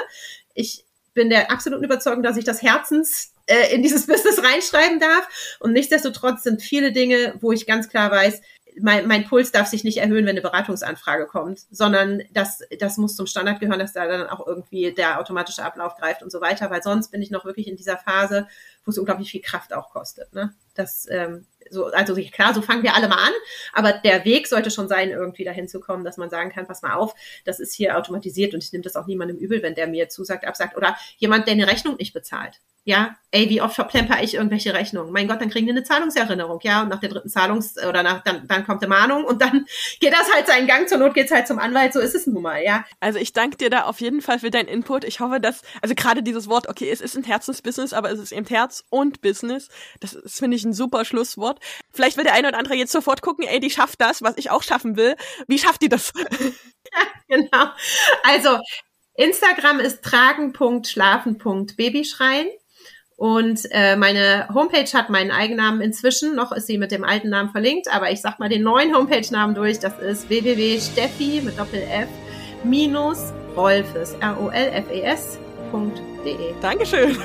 Ich bin der absoluten Überzeugung, dass ich das Herzens äh, in dieses *laughs* Business reinschreiben darf. Und nichtsdestotrotz sind viele Dinge, wo ich ganz klar weiß, mein, mein Puls darf sich nicht erhöhen, wenn eine Beratungsanfrage kommt, sondern das, das muss zum Standard gehören, dass da dann auch irgendwie der automatische Ablauf greift und so weiter, weil sonst bin ich noch wirklich in dieser Phase, wo es unglaublich viel Kraft auch kostet. Ne? Das, ähm, so, also klar, so fangen wir alle mal an, aber der Weg sollte schon sein, irgendwie dahin zu kommen, dass man sagen kann, pass mal auf, das ist hier automatisiert und ich nehme das auch niemandem übel, wenn der mir zusagt, absagt oder jemand, der eine Rechnung nicht bezahlt. Ja, ey, wie oft verplemper ich irgendwelche Rechnungen? Mein Gott, dann kriegen wir eine Zahlungserinnerung, ja, und nach der dritten Zahlungs- oder nach, dann, dann kommt eine Mahnung und dann *laughs* geht das halt seinen Gang, zur Not geht's halt zum Anwalt, so ist es nun mal, ja. Also ich danke dir da auf jeden Fall für deinen Input. Ich hoffe, dass, also gerade dieses Wort, okay, es ist ein Herzensbusiness, aber es ist eben Herz und Business. Das ist, finde ich, ein super Schlusswort. Vielleicht will der eine oder andere jetzt sofort gucken, ey, die schafft das, was ich auch schaffen will. Wie schafft die das? *laughs* Ja, genau. Also, Instagram ist tragen.schlafen.babyschreien. Und äh, meine Homepage hat meinen Eigennamen inzwischen. Noch ist sie mit dem alten Namen verlinkt, aber ich sag mal den neuen Homepage-Namen durch. Das ist www.steffi mit Doppel-F minus Rolfes, R-O-L-F-E-S.de. Dankeschön.